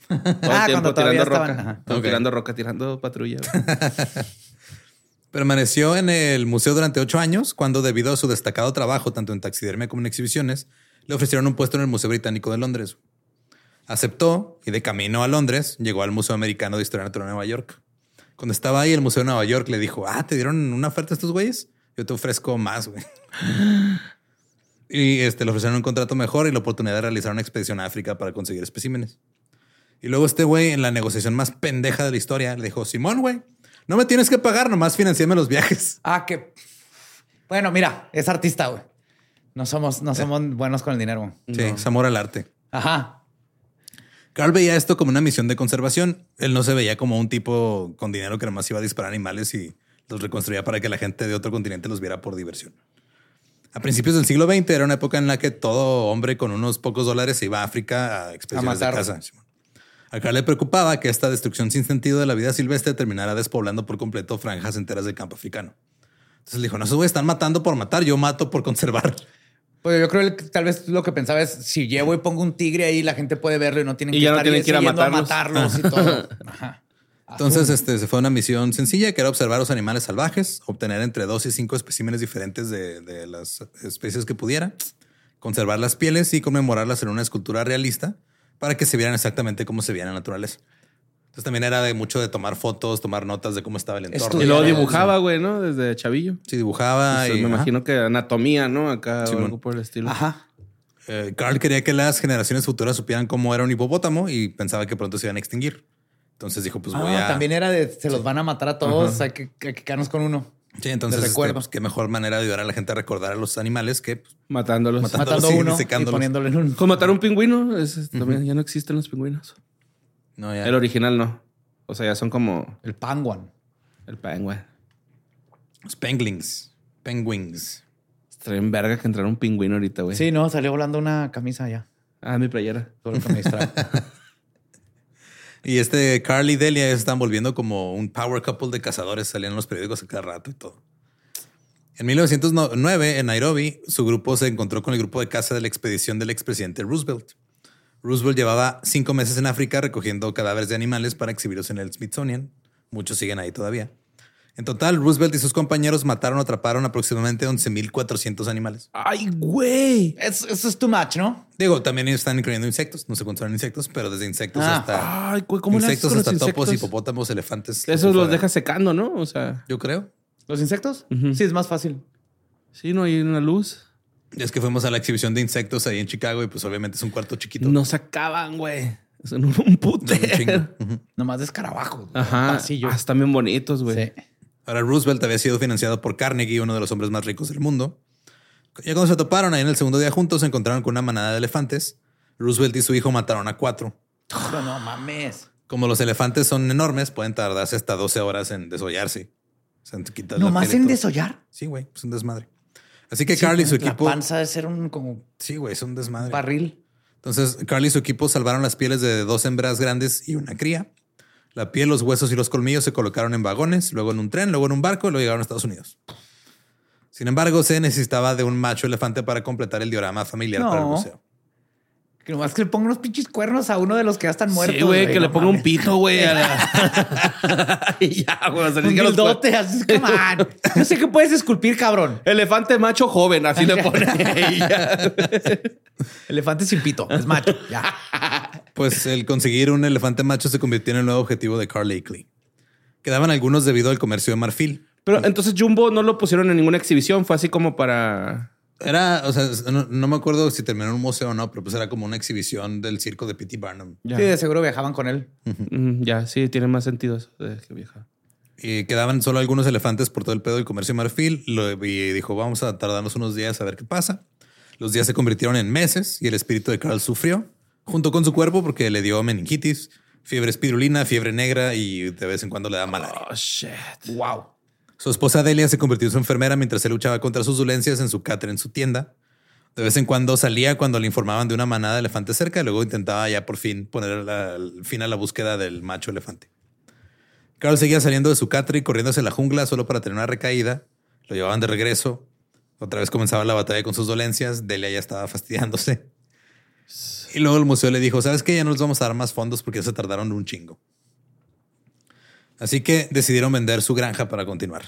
Todo el Ah, tiempo tirando roca. estaban. Tirando roca, tirando patrulla. Permaneció en el museo durante ocho años cuando, debido a su destacado trabajo tanto en taxidermia como en exhibiciones, le ofrecieron un puesto en el Museo Británico de Londres. Aceptó y de camino a Londres llegó al Museo Americano de Historia Natural de Nueva York. Cuando estaba ahí, el Museo de Nueva York le dijo, ah, ¿te dieron una oferta a estos güeyes? Yo te ofrezco más, güey. y este, le ofrecieron un contrato mejor y la oportunidad de realizar una expedición a África para conseguir especímenes. Y luego este güey, en la negociación más pendeja de la historia, le dijo, Simón, güey, no me tienes que pagar, nomás financiame los viajes. Ah, que. Bueno, mira, es artista, güey. No somos, no somos buenos con el dinero. güey. Sí, es amor al arte. Ajá. Carl veía esto como una misión de conservación. Él no se veía como un tipo con dinero que nomás iba a disparar animales y los reconstruía para que la gente de otro continente los viera por diversión. A principios del siglo XX era una época en la que todo hombre con unos pocos dólares se iba a África a expediciones de matar. caza. A Carl le preocupaba que esta destrucción sin sentido de la vida silvestre terminara despoblando por completo franjas enteras del campo africano. Entonces le dijo, no, esos güeyes están matando por matar, yo mato por conservar. Pues yo creo que tal vez lo que pensaba es si llevo y pongo un tigre ahí, la gente puede verlo y no tienen Y que ya no estar tienen que ir a matarlos. matarlos y todo. Ajá. Entonces, este, se fue a una misión sencilla que era observar los animales salvajes, obtener entre dos y cinco especímenes diferentes de, de las especies que pudiera, conservar las pieles y conmemorarlas en una escultura realista para que se vieran exactamente cómo se veían en la naturaleza. Entonces también era de mucho de tomar fotos, tomar notas de cómo estaba el entorno. Y el- dibujaba, güey, ¿no? Desde chavillo. Sí, dibujaba Pues, y me ajá. imagino que anatomía, ¿no? Acá o algo por el estilo. Ajá. Eh, Carl quería que las generaciones futuras supieran cómo era un hipopótamo y pensaba que pronto se iban a extinguir. Entonces dijo, pues voy Ah, a... También era de se los van a matar a todos, hay que, hay que quedarnos con uno. Sí, entonces, este, pues, qué mejor manera de ayudar a la gente a recordar a los animales que pues, Matándolos. Matando- Matando sí, uno y secándolos. poniéndole en un. Con matar un pingüino, es- es- también ya no existen los pingüinos. no, ya. El original no. O sea, ya son como El panguan. el penguin. Spanglings. Penguins. Estaría en verga que entrara un pingüino ahorita, güey. Sí, no, salió volando una camisa ya. Ah, mi playera. Todo lo que me distrae. Y este Carl y Delia están volviendo como un power couple de cazadores. Salían en los periódicos a cada rato y todo. En 1909, en Nairobi, su grupo se encontró con el grupo de caza de la expedición del expresidente Roosevelt. Roosevelt llevaba cinco meses en África recogiendo cadáveres de animales para exhibirlos en el Smithsonian. Muchos siguen ahí todavía. En total, Roosevelt y sus compañeros mataron o atraparon aproximadamente 11.400 animales. ¡Ay, güey! Es- Eso es too much, ¿no? Digo, también están incluyendo insectos. No se contaron insectos, pero desde insectos Ah. hasta Ay, güey, ¿cómo insectos hasta topos, insectos? hipopótamos, elefantes. Eso los deja secando, ¿no? O sea, Yo creo. ¿Los insectos? Sí, es más fácil. sí, no hay una luz. Es que fuimos a la exhibición de insectos ahí en Chicago y pues obviamente es un cuarto chiquito. No se acaban, güey. Son un putero. chingo. Ujú. Nomás de escarabajos. Ajá. Pasillo. Ah, están bien bonitos, güey. Sí. Ahora Roosevelt había sido financiado por Carnegie, uno de los hombres más ricos del mundo. Ya cuando se toparon ahí en el segundo día juntos, se encontraron con una manada de elefantes. Roosevelt y su hijo mataron a cuatro. Pero no mames. Como los elefantes son enormes, pueden tardarse hasta 12 horas en desollarse. O sea, la ¿Nomás piel y en desollar? Sí, güey, es un desmadre. Así que Sí, Carl y su La equipo. panza de ser un como Sí, güey, es un desmadre. barril. Entonces, Carl y su equipo salvaron las pieles de dos hembras grandes y una cría. La piel, los huesos y los colmillos se colocaron en vagones, luego en un tren, luego en un barco y luego llegaron a Estados Unidos. Sin embargo, se necesitaba de un macho elefante para completar el diorama familiar para el museo. Que nomás que le ponga unos pinches cuernos a uno de los que ya están muertos. Sí, güey, que no le ponga un pito, güey. la- y ya, güey. Un siquiera los dildote, así come on. Yo sé que puedes esculpir, cabrón. Elefante macho joven, así le pone. Elefante sin pito, es macho. Ya. Pues el conseguir un elefante macho se convirtió en el nuevo objetivo de Carl Akeley. Quedaban algunos debido al comercio de marfil. Pero entonces Jumbo no lo pusieron en ninguna exhibición. Fue así como para. Era, o sea, no, no me acuerdo si terminó en un museo o no, pero pues era como una exhibición del circo de P.T. Barnum. Ya. Sí, de seguro viajaban con él. Mm, ya, sí, tiene más sentido eso de que vieja. Y quedaban solo algunos elefantes por todo el pedo del comercio de marfil. Lo, y dijo, vamos a tardarnos unos días a ver qué pasa. Los días se convirtieron en meses y el espíritu de Carl sufrió junto con su cuerpo porque le dio meningitis, fiebre espirulina, fiebre negra y de vez en cuando le da malaria. Oh, shit. Wow. Su esposa Delia se convirtió en su enfermera mientras él luchaba contra sus dolencias en su cátedra en su tienda. De vez en cuando salía cuando le informaban de una manada de elefantes cerca y luego intentaba ya por fin poner fin a la búsqueda del macho elefante. Carl seguía saliendo de su catre y corriendo hacia la jungla solo para tener una recaída. Lo llevaban de regreso. Otra vez comenzaba la batalla con sus dolencias. Delia ya estaba fastidiándose. Y luego el museo le dijo, ¿sabes qué? Ya no les vamos a dar más fondos porque ya se tardaron un chingo. Así que decidieron vender su granja para continuar.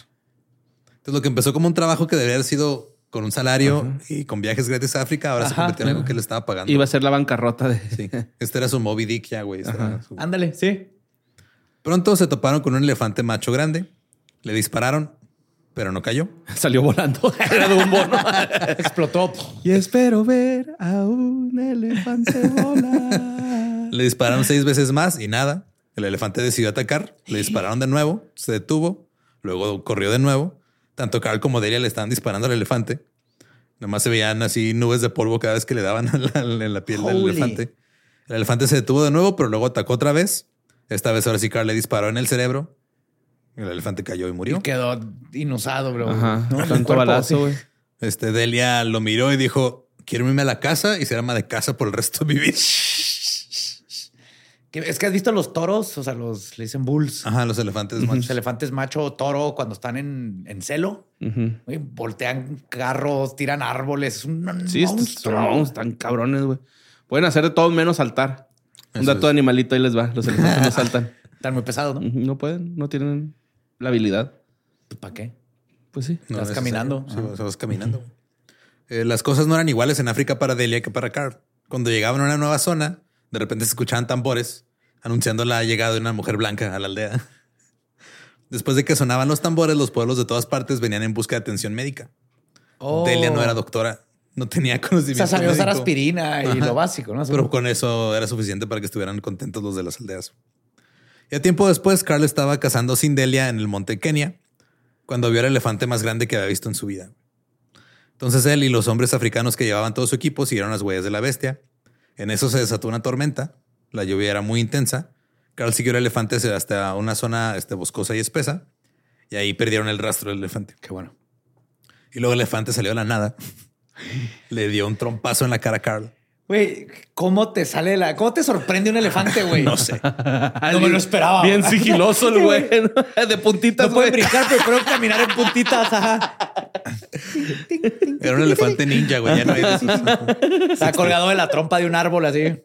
Entonces lo que empezó como un trabajo que debería haber sido con un salario y con viajes gratis a África, ahora se convirtió en algo que le estaba pagando. Iba a ser la bancarrota de. Sí. Este era su Moby Dick ya, güey. Este su- Ándale, sí. Pronto se toparon con un elefante macho grande. Le dispararon, pero no cayó. Salió volando. Era de un bono. Explotó. y espero ver a un elefante volar. Le dispararon seis veces más y nada. El elefante decidió atacar. Le dispararon de nuevo, se detuvo, luego corrió de nuevo. Tanto Carl como Delia le estaban disparando al elefante. Nomás se veían así nubes de polvo cada vez que le daban la- en la piel del elefante. El elefante se detuvo de nuevo, pero luego atacó otra vez. Esta vez ahora sí Carl le disparó en el cerebro. El elefante cayó y murió. Y quedó inusado, bro. Ajá. ¿No? Tanto balazo, güey. Este Delia lo miró y dijo: Quiero irme a la casa y ser ama de casa por el resto de mi vida. Es que has visto los toros, o sea, los le dicen bulls. Ajá, los elefantes Los elefantes macho toro cuando están en, en celo, voltean carros, tiran árboles. Es un Sí, monstruo. están cabrones, güey. Pueden hacer de todo menos saltar. Un Eso dato de es. animalito ahí les va. Los elefantes no saltan. Están muy pesados, ¿no? No pueden, no tienen la habilidad. ¿Para qué? Pues sí. No Vas caminando. Sí, vas caminando. Eh, las cosas no eran iguales en África para Delia que para Carl. Cuando llegaban a una nueva zona, de repente se escuchaban tambores anunciando la llegada de una mujer blanca a la aldea. Después de que sonaban los tambores, los pueblos de todas partes venían en busca de atención médica. Oh. Delia no era doctora, no tenía O conocimiento. sea, sabía usar aspirina y Ajá. lo básico, ¿no? Pero con eso era suficiente para que estuvieran contentos los de las aldeas. Y a tiempo después, Carl estaba cazando sin Delia en el monte Kenia cuando vio el elefante más grande que había visto en su vida. Entonces él y los hombres africanos que llevaban todo su equipo siguieron las huellas de la bestia. En eso se desató una tormenta. La lluvia era muy intensa. Carl siguió el elefante hasta una zona este, boscosa y espesa. Y ahí perdieron el rastro del elefante. Qué bueno. Y luego el elefante salió de la nada. Le dio un trompazo en la cara a Carl. Güey, ¿cómo te sale la... ¿Cómo te sorprende un elefante, güey? No sé. No me lo esperaba. Bien sigiloso el güey. De puntitas, No güey. pueden brincar, pero pueden caminar en puntitas. Ajá. Era un elefante ninja, güey. Ya no hay de esos. Está colgado de la trompa de un árbol así.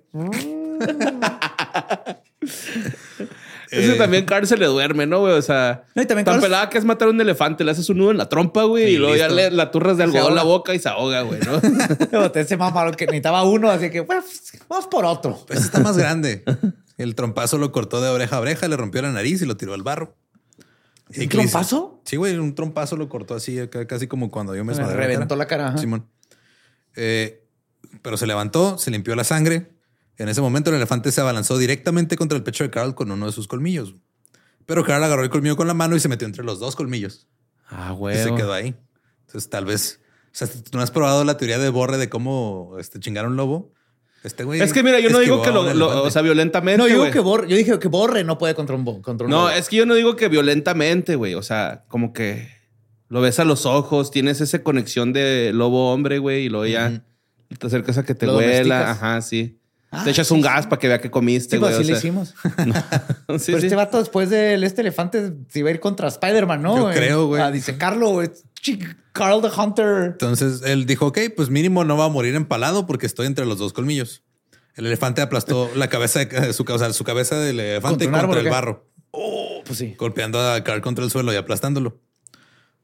Ese Eh, también Carl se le duerme, ¿no, güey? O sea, No, y también tan Carl- pelada que es matar a un elefante. Le haces un nudo en la trompa, güey, Sí, y luego ya le la turras de Se algodón la boca y se ahoga, güey, ¿no? Pero Ese mamá que necesitaba uno, así que bueno, pues, vamos por otro. Pues está más grande. El trompazo lo cortó de oreja a oreja, le rompió la nariz y lo tiró al barro. ¿Un trompazo? Sí, güey, un trompazo lo cortó así, casi como cuando yo me Me reventó la cara. Simón. Eh, pero se levantó, se limpió la sangre. En ese momento el elefante se abalanzó directamente contra el pecho de Carl con uno de sus colmillos. Pero Carl agarró el colmillo con la mano y se metió entre los dos colmillos. Ah, Y güey. se quedó ahí. Entonces, tal vez, o sea, si tú no has probado la teoría de Borre de cómo este, chingar a un lobo. Este güey. Es que mira, yo no digo que lo, lo- o sea, violentamente. No, yo digo que borre, yo dije que borre no puede contra un, contra un No, lobo. es que yo no digo que violentamente, güey. O sea, como que lo ves a los ojos, tienes esa conexión de lobo hombre, güey, y luego ya te acercas a que te Lo huela. domesticas. Ajá, sí. Ah, te echas un sí. gas para que vea que comiste, Sí, pues güey. así o le hicimos. sí, Pero este vato después de este elefante se iba a ir contra Spider-Man, ¿no? Yo creo, güey. A disecarlo, chi- Carl the Hunter. Entonces él dijo, ok, pues mínimo no va a morir empalado porque estoy entre los dos colmillos. El elefante aplastó la cabeza de su, o sea, su cabeza del elefante ¿Contra el barro, Oh, pues sí. golpeando a Carl contra el suelo y aplastándolo.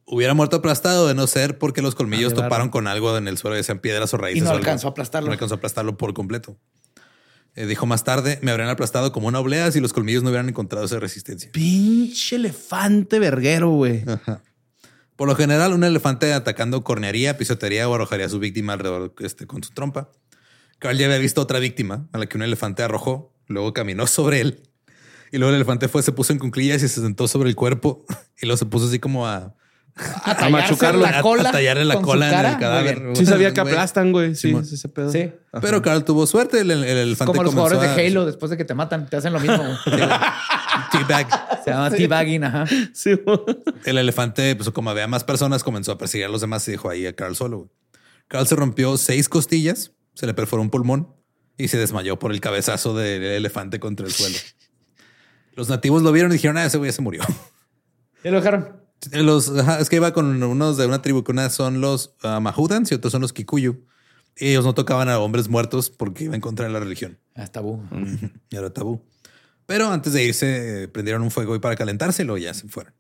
Hubiera muerto aplastado de no ser porque los colmillos Ah, barro. toparon con algo en el suelo, ya sean piedras o raíces. Y no alcanzó a aplastarlo. No alcanzó a aplastarlo por completo. Eh, dijo más tarde, me habrían aplastado como una oblea si los colmillos no hubieran encontrado esa resistencia. Pinche elefante verguero, güey. Por lo general, un elefante atacando cornearía, pisotearía o arrojaría a su víctima alrededor este, con su trompa. Carl ya había visto otra víctima a la que un elefante arrojó, luego caminó sobre él. Y luego el elefante fue, se puso en cunclillas y se sentó sobre el cuerpo y luego se puso así como a, A, tallarse machucarlo, la a- cola a tallarle la cola en el cadáver. Sí sabía que aplastan, güey. Sí, es ese pedo. Sí. Pero Carl tuvo suerte. El, el- el elefante Como los jugadores de a- Halo, después de que te matan, te hacen lo mismo. Teabag. Se llama teabagging, ajá. Sí. El elefante, pues como había más personas, comenzó a perseguir a los demás y dejó ahí a Carl solo. güey. Carl se rompió seis costillas, se le perforó un pulmón y se desmayó por el cabezazo del elefante contra el suelo. Los nativos lo vieron y dijeron, ah, ese güey ya se murió. ¿Ya lo dejaron? Los, ajá, es que iba con unos de una tribu que una son los uh, Mahudans y otros son los Kikuyu. Y ellos no tocaban a hombres muertos porque iba en contra de la religión. Ah, es tabú. Y era tabú. Pero antes de irse, eh, prendieron un fuego y para calentárselo y ya se fueron.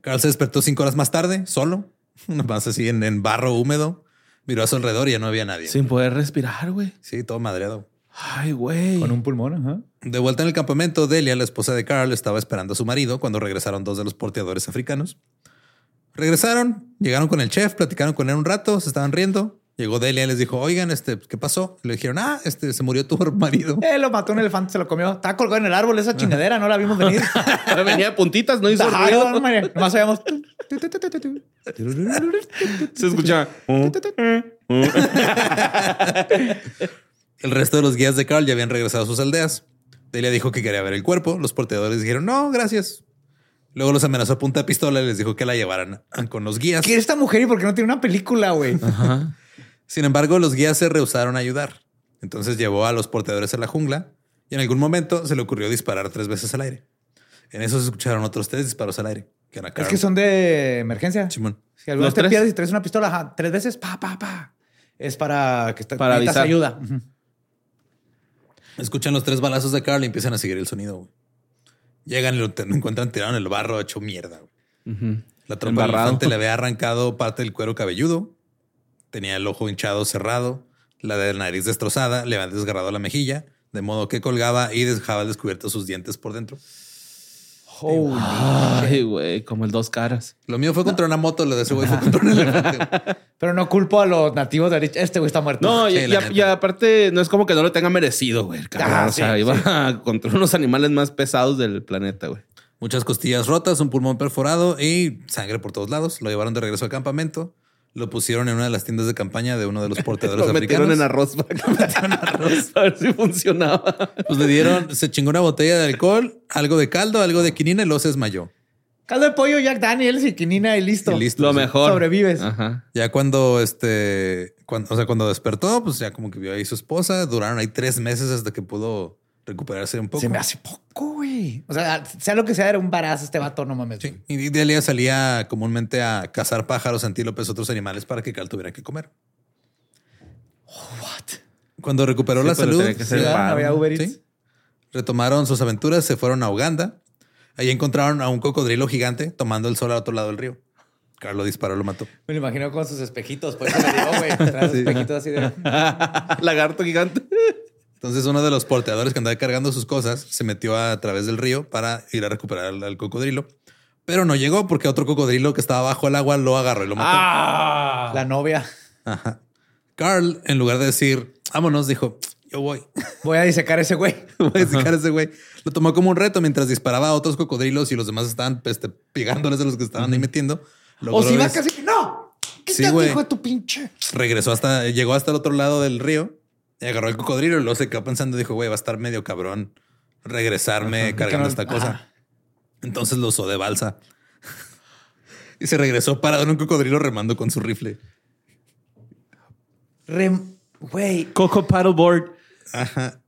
Carl se despertó cinco horas más tarde, solo, más así en, en barro húmedo. Miró a su alrededor y ya no había nadie. Sin poder respirar, güey. Sí, todo madreado. Ay, güey. Con un pulmón, ajá. De vuelta en el campamento, Delia, la esposa de Carl, estaba esperando a su marido cuando regresaron dos de los porteadores africanos. Regresaron, llegaron con el chef, platicaron con él un rato, se estaban riendo. Llegó Delia y les dijo, oigan, este, ¿qué pasó? Le dijeron, ah, este, se murió tu marido. Eh, lo mató un elefante, se lo comió. Estaba colgado en el árbol esa chingadera, no la vimos venir. Venía de puntitas, no hizo Ajá, ruido. no, María. Nomás oíamos. Se escucha. El resto de los guías de Carl ya habían regresado a sus aldeas. Delia dijo que quería ver el cuerpo. Los porteadores dijeron, no, gracias. Luego los amenazó a punta de pistola y les dijo que la llevaran con los guías. ¿Quién es esta mujer y por qué no tiene una película, güey? Sin embargo, los guías se rehusaron a ayudar. Entonces llevó a los porteadores a la jungla y en algún momento se le ocurrió disparar tres veces al aire. En eso se escucharon otros tres disparos al aire. Que era Es que son de emergencia. Simón. Si alguna ¿Los vez te tres? pierdes y traes una pistola ajá, tres veces, pa, pa, pa. Es para que está, Para avisar. ayuda. Escuchan los tres balazos de Carl y empiezan a seguir el sonido. güey. Llegan y lo encuentran tirado en el barro hecho mierda. güey. La trompa del elefante le había arrancado parte del cuero cabelludo. Tenía el ojo hinchado cerrado, la de la nariz destrozada, le habían desgarrado la mejilla, de modo que colgaba y dejaba al descubierto sus dientes por dentro. Holy. Ay, güey, como el dos caras. Lo mío fue contra una moto, lo de ese güey fue contra un elefante. Pero no culpo a los nativos de ahorita. Este güey está muerto. No, y, Sí, la y- neta. y aparte, no es como que no lo tenga merecido, güey. Ah, o sea, sí, iba contra unos animales más pesados del planeta, güey. Muchas costillas rotas, un pulmón perforado y sangre por todos lados. Lo llevaron de regreso al campamento. Lo pusieron en una de las tiendas de campaña de uno de los porteadores Lo metieron africanos. en arroz para que metieron arroz. A ver si funcionaba. Pues le dieron, se chingó una botella de alcohol, algo de caldo, algo de quinina y luego se desmayó. Caldo de pollo, Jack Daniels y quinina y listo. Y listo. Lo mejor. Sobrevives. Ajá. Ya cuando este, cuando, o sea, cuando despertó, pues ya como que vio ahí su esposa. Duraron ahí tres meses hasta que pudo recuperarse un poco. Se me hace poco, güey. O sea, sea lo que sea, era un barazo este vato, no mames. Sí. Y Delia salía comúnmente a cazar pájaros, antílopes, otros animales para que Cal tuviera que comer. Cuando recuperó Sí, la salud, había Uber Eats. Sí. Retomaron sus aventuras, se fueron a Uganda. Ahí encontraron a un cocodrilo gigante tomando el sol al otro lado del río. Carlos disparó, lo mató. Me lo imagino con sus espejitos. Por eso me digo, güey. Trae espejitos así de. Lagarto gigante. Entonces uno de los porteadores que andaba cargando sus cosas se metió a través del río para ir a recuperar al, al cocodrilo. Pero no llegó porque otro cocodrilo que estaba bajo el agua lo agarró y lo mató. Ah. La novia. Ajá. Carl, en lugar de decir, vámonos, dijo, yo voy. Voy a disecar a ese güey. voy a sacar a ese güey. Lo tomó como un reto mientras disparaba a otros cocodrilos y los demás estaban este, pegándoles a los que estaban ahí metiendo. O si va casi. ¡No! ¿Qué Sí, hijo de tu pinche? regresó hasta, llegó hasta el otro lado del río agarró el cocodrilo y luego se quedó pensando, dijo, güey, va a estar medio cabrón regresarme cargando esta cosa. Entonces lo usó de balsa. y se regresó parado en un cocodrilo remando con su rifle. Rem. Güey, Coco paddleboard. Ajá.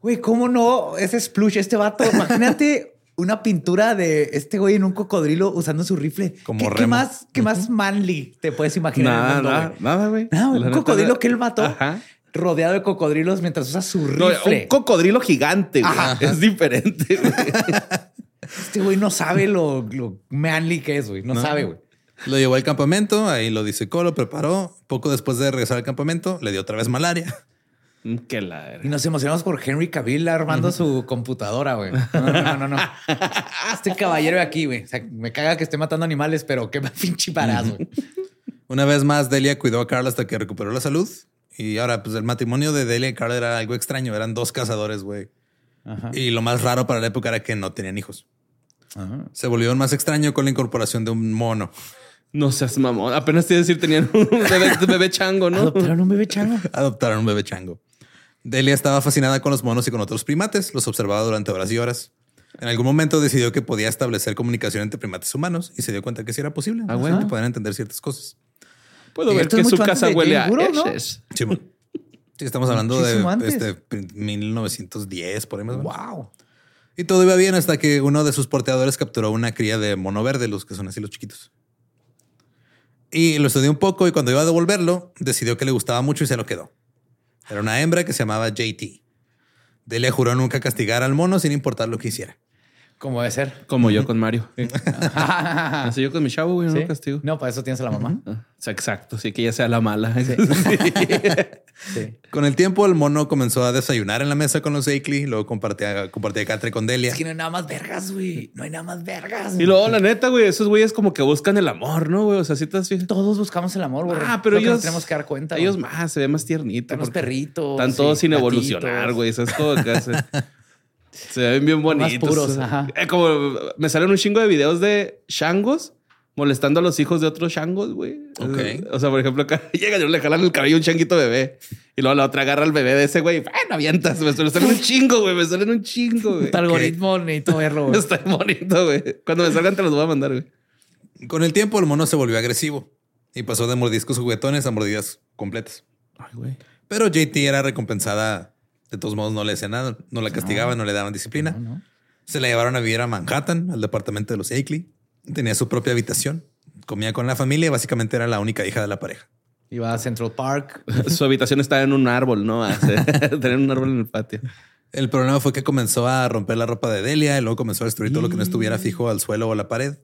güey, ¿cómo no? Ese splush, este vato. Imagínate una pintura de este güey en un cocodrilo usando su rifle. Como ¿Qué, qué más, qué más manly te puedes imaginar? en el Nada, mundo, nada, güey? nada, güey. Un cocodrilo que él mató Ajá. Rodeado de cocodrilos mientras usa su No, rifle. un cocodrilo gigante, güey. Ajá. Es diferente, güey. Este güey no sabe lo, lo manly que es, güey. No, sabe, güey. Lo llevó al campamento, ahí lo disecó, lo preparó. Poco después de regresar al campamento, le dio otra vez malaria. Mm, Que la Y nos emocionamos por Henry Cavill armando su computadora, güey. No, no, no, no, no. Este caballero de aquí, güey. O sea, me caga que esté matando animales, pero qué pinche parazo, güey. Una vez más, Delia cuidó a Carl hasta que recuperó la salud. Y ahora, pues el matrimonio de Delia y Carl era algo extraño. Eran dos cazadores, güey. Y lo más raro para la época era que no tenían hijos. Se volvió más extraño con la incorporación de un mono. No seas mamón. Apenas te iba a decir, tenían un bebé, bebé chango, ¿no? Adoptaron un bebé chango. Adoptaron un bebé chango. Delia estaba fascinada con los monos y con otros primates. Los observaba durante horas y horas. En algún momento decidió que podía establecer comunicación entre primates humanos y se dio cuenta que sí era posible. Ah, ¿no? bueno. Que podían entender ciertas cosas. Puedo ver que su casa de huele a. Sí, estamos hablando Muchísimo de este, 1910, por ahí más o menos. Wow. Y todo iba bien hasta que uno de sus porteadores capturó una cría de mono verde, los que son así los chiquitos. Y lo estudió un poco y cuando iba a devolverlo, decidió que le gustaba mucho y se lo quedó. Era una hembra que se llamaba JT. Delia juró nunca castigar al mono sin importar lo que hiciera. Como debe ser. Como yo con Mario. Así yo con mi chavo, güey, ¿Sí? no castigo. No, para eso tienes a la mamá. Exacto, sí que ella sea la mala. Sí. Con el tiempo, el mono comenzó a desayunar en la mesa con los Akeley, luego compartía, compartía catre con Delia. Es que no hay nada más vergas, güey. No hay nada más vergas. Y luego, la neta, güey, esos güeyes como que buscan el amor, ¿no, güey? O sea, si te has. Todos buscamos el amor, güey. Ah, pero que ellos nos tenemos que dar cuenta. Ellos güey. más, se ve más tiernita. Los perritos. Están todos sí, sin evolucionar, güey. Eso es como que se, ven bien bonitos. puros, ajá. Eh, como me salen un chingo de videos de changos molestando a los hijos de otros changos, güey. Ok. O sea, por ejemplo, acá llegan y le jalan el cabello a un changuito bebé. Y luego la otra agarra al bebé de ese güey. Bueno, avientas. Me salen un chingo, güey. Me salen un chingo, güey. Este algoritmo necesito verlo, güey. Está bonito, güey. Cuando me salgan te los voy a mandar, güey. Con el tiempo, el mono se volvió agresivo y pasó de mordiscos juguetones a mordidas completas. Ay, güey. Pero JT era recompensada. De todos modos, no le hacía nada, no la castigaban, no, le daban disciplina. no. Se la llevaron a vivir a Manhattan, al departamento de los Akeley. Tenía su propia habitación, comía con la familia y básicamente era la única hija de la pareja. Iba a Central Park. Su habitación está en un árbol, ¿no? Tener un árbol en el patio. El problema fue que comenzó a romper la ropa de Delia y luego comenzó a destruir todo lo que no estuviera fijo al suelo o a la pared.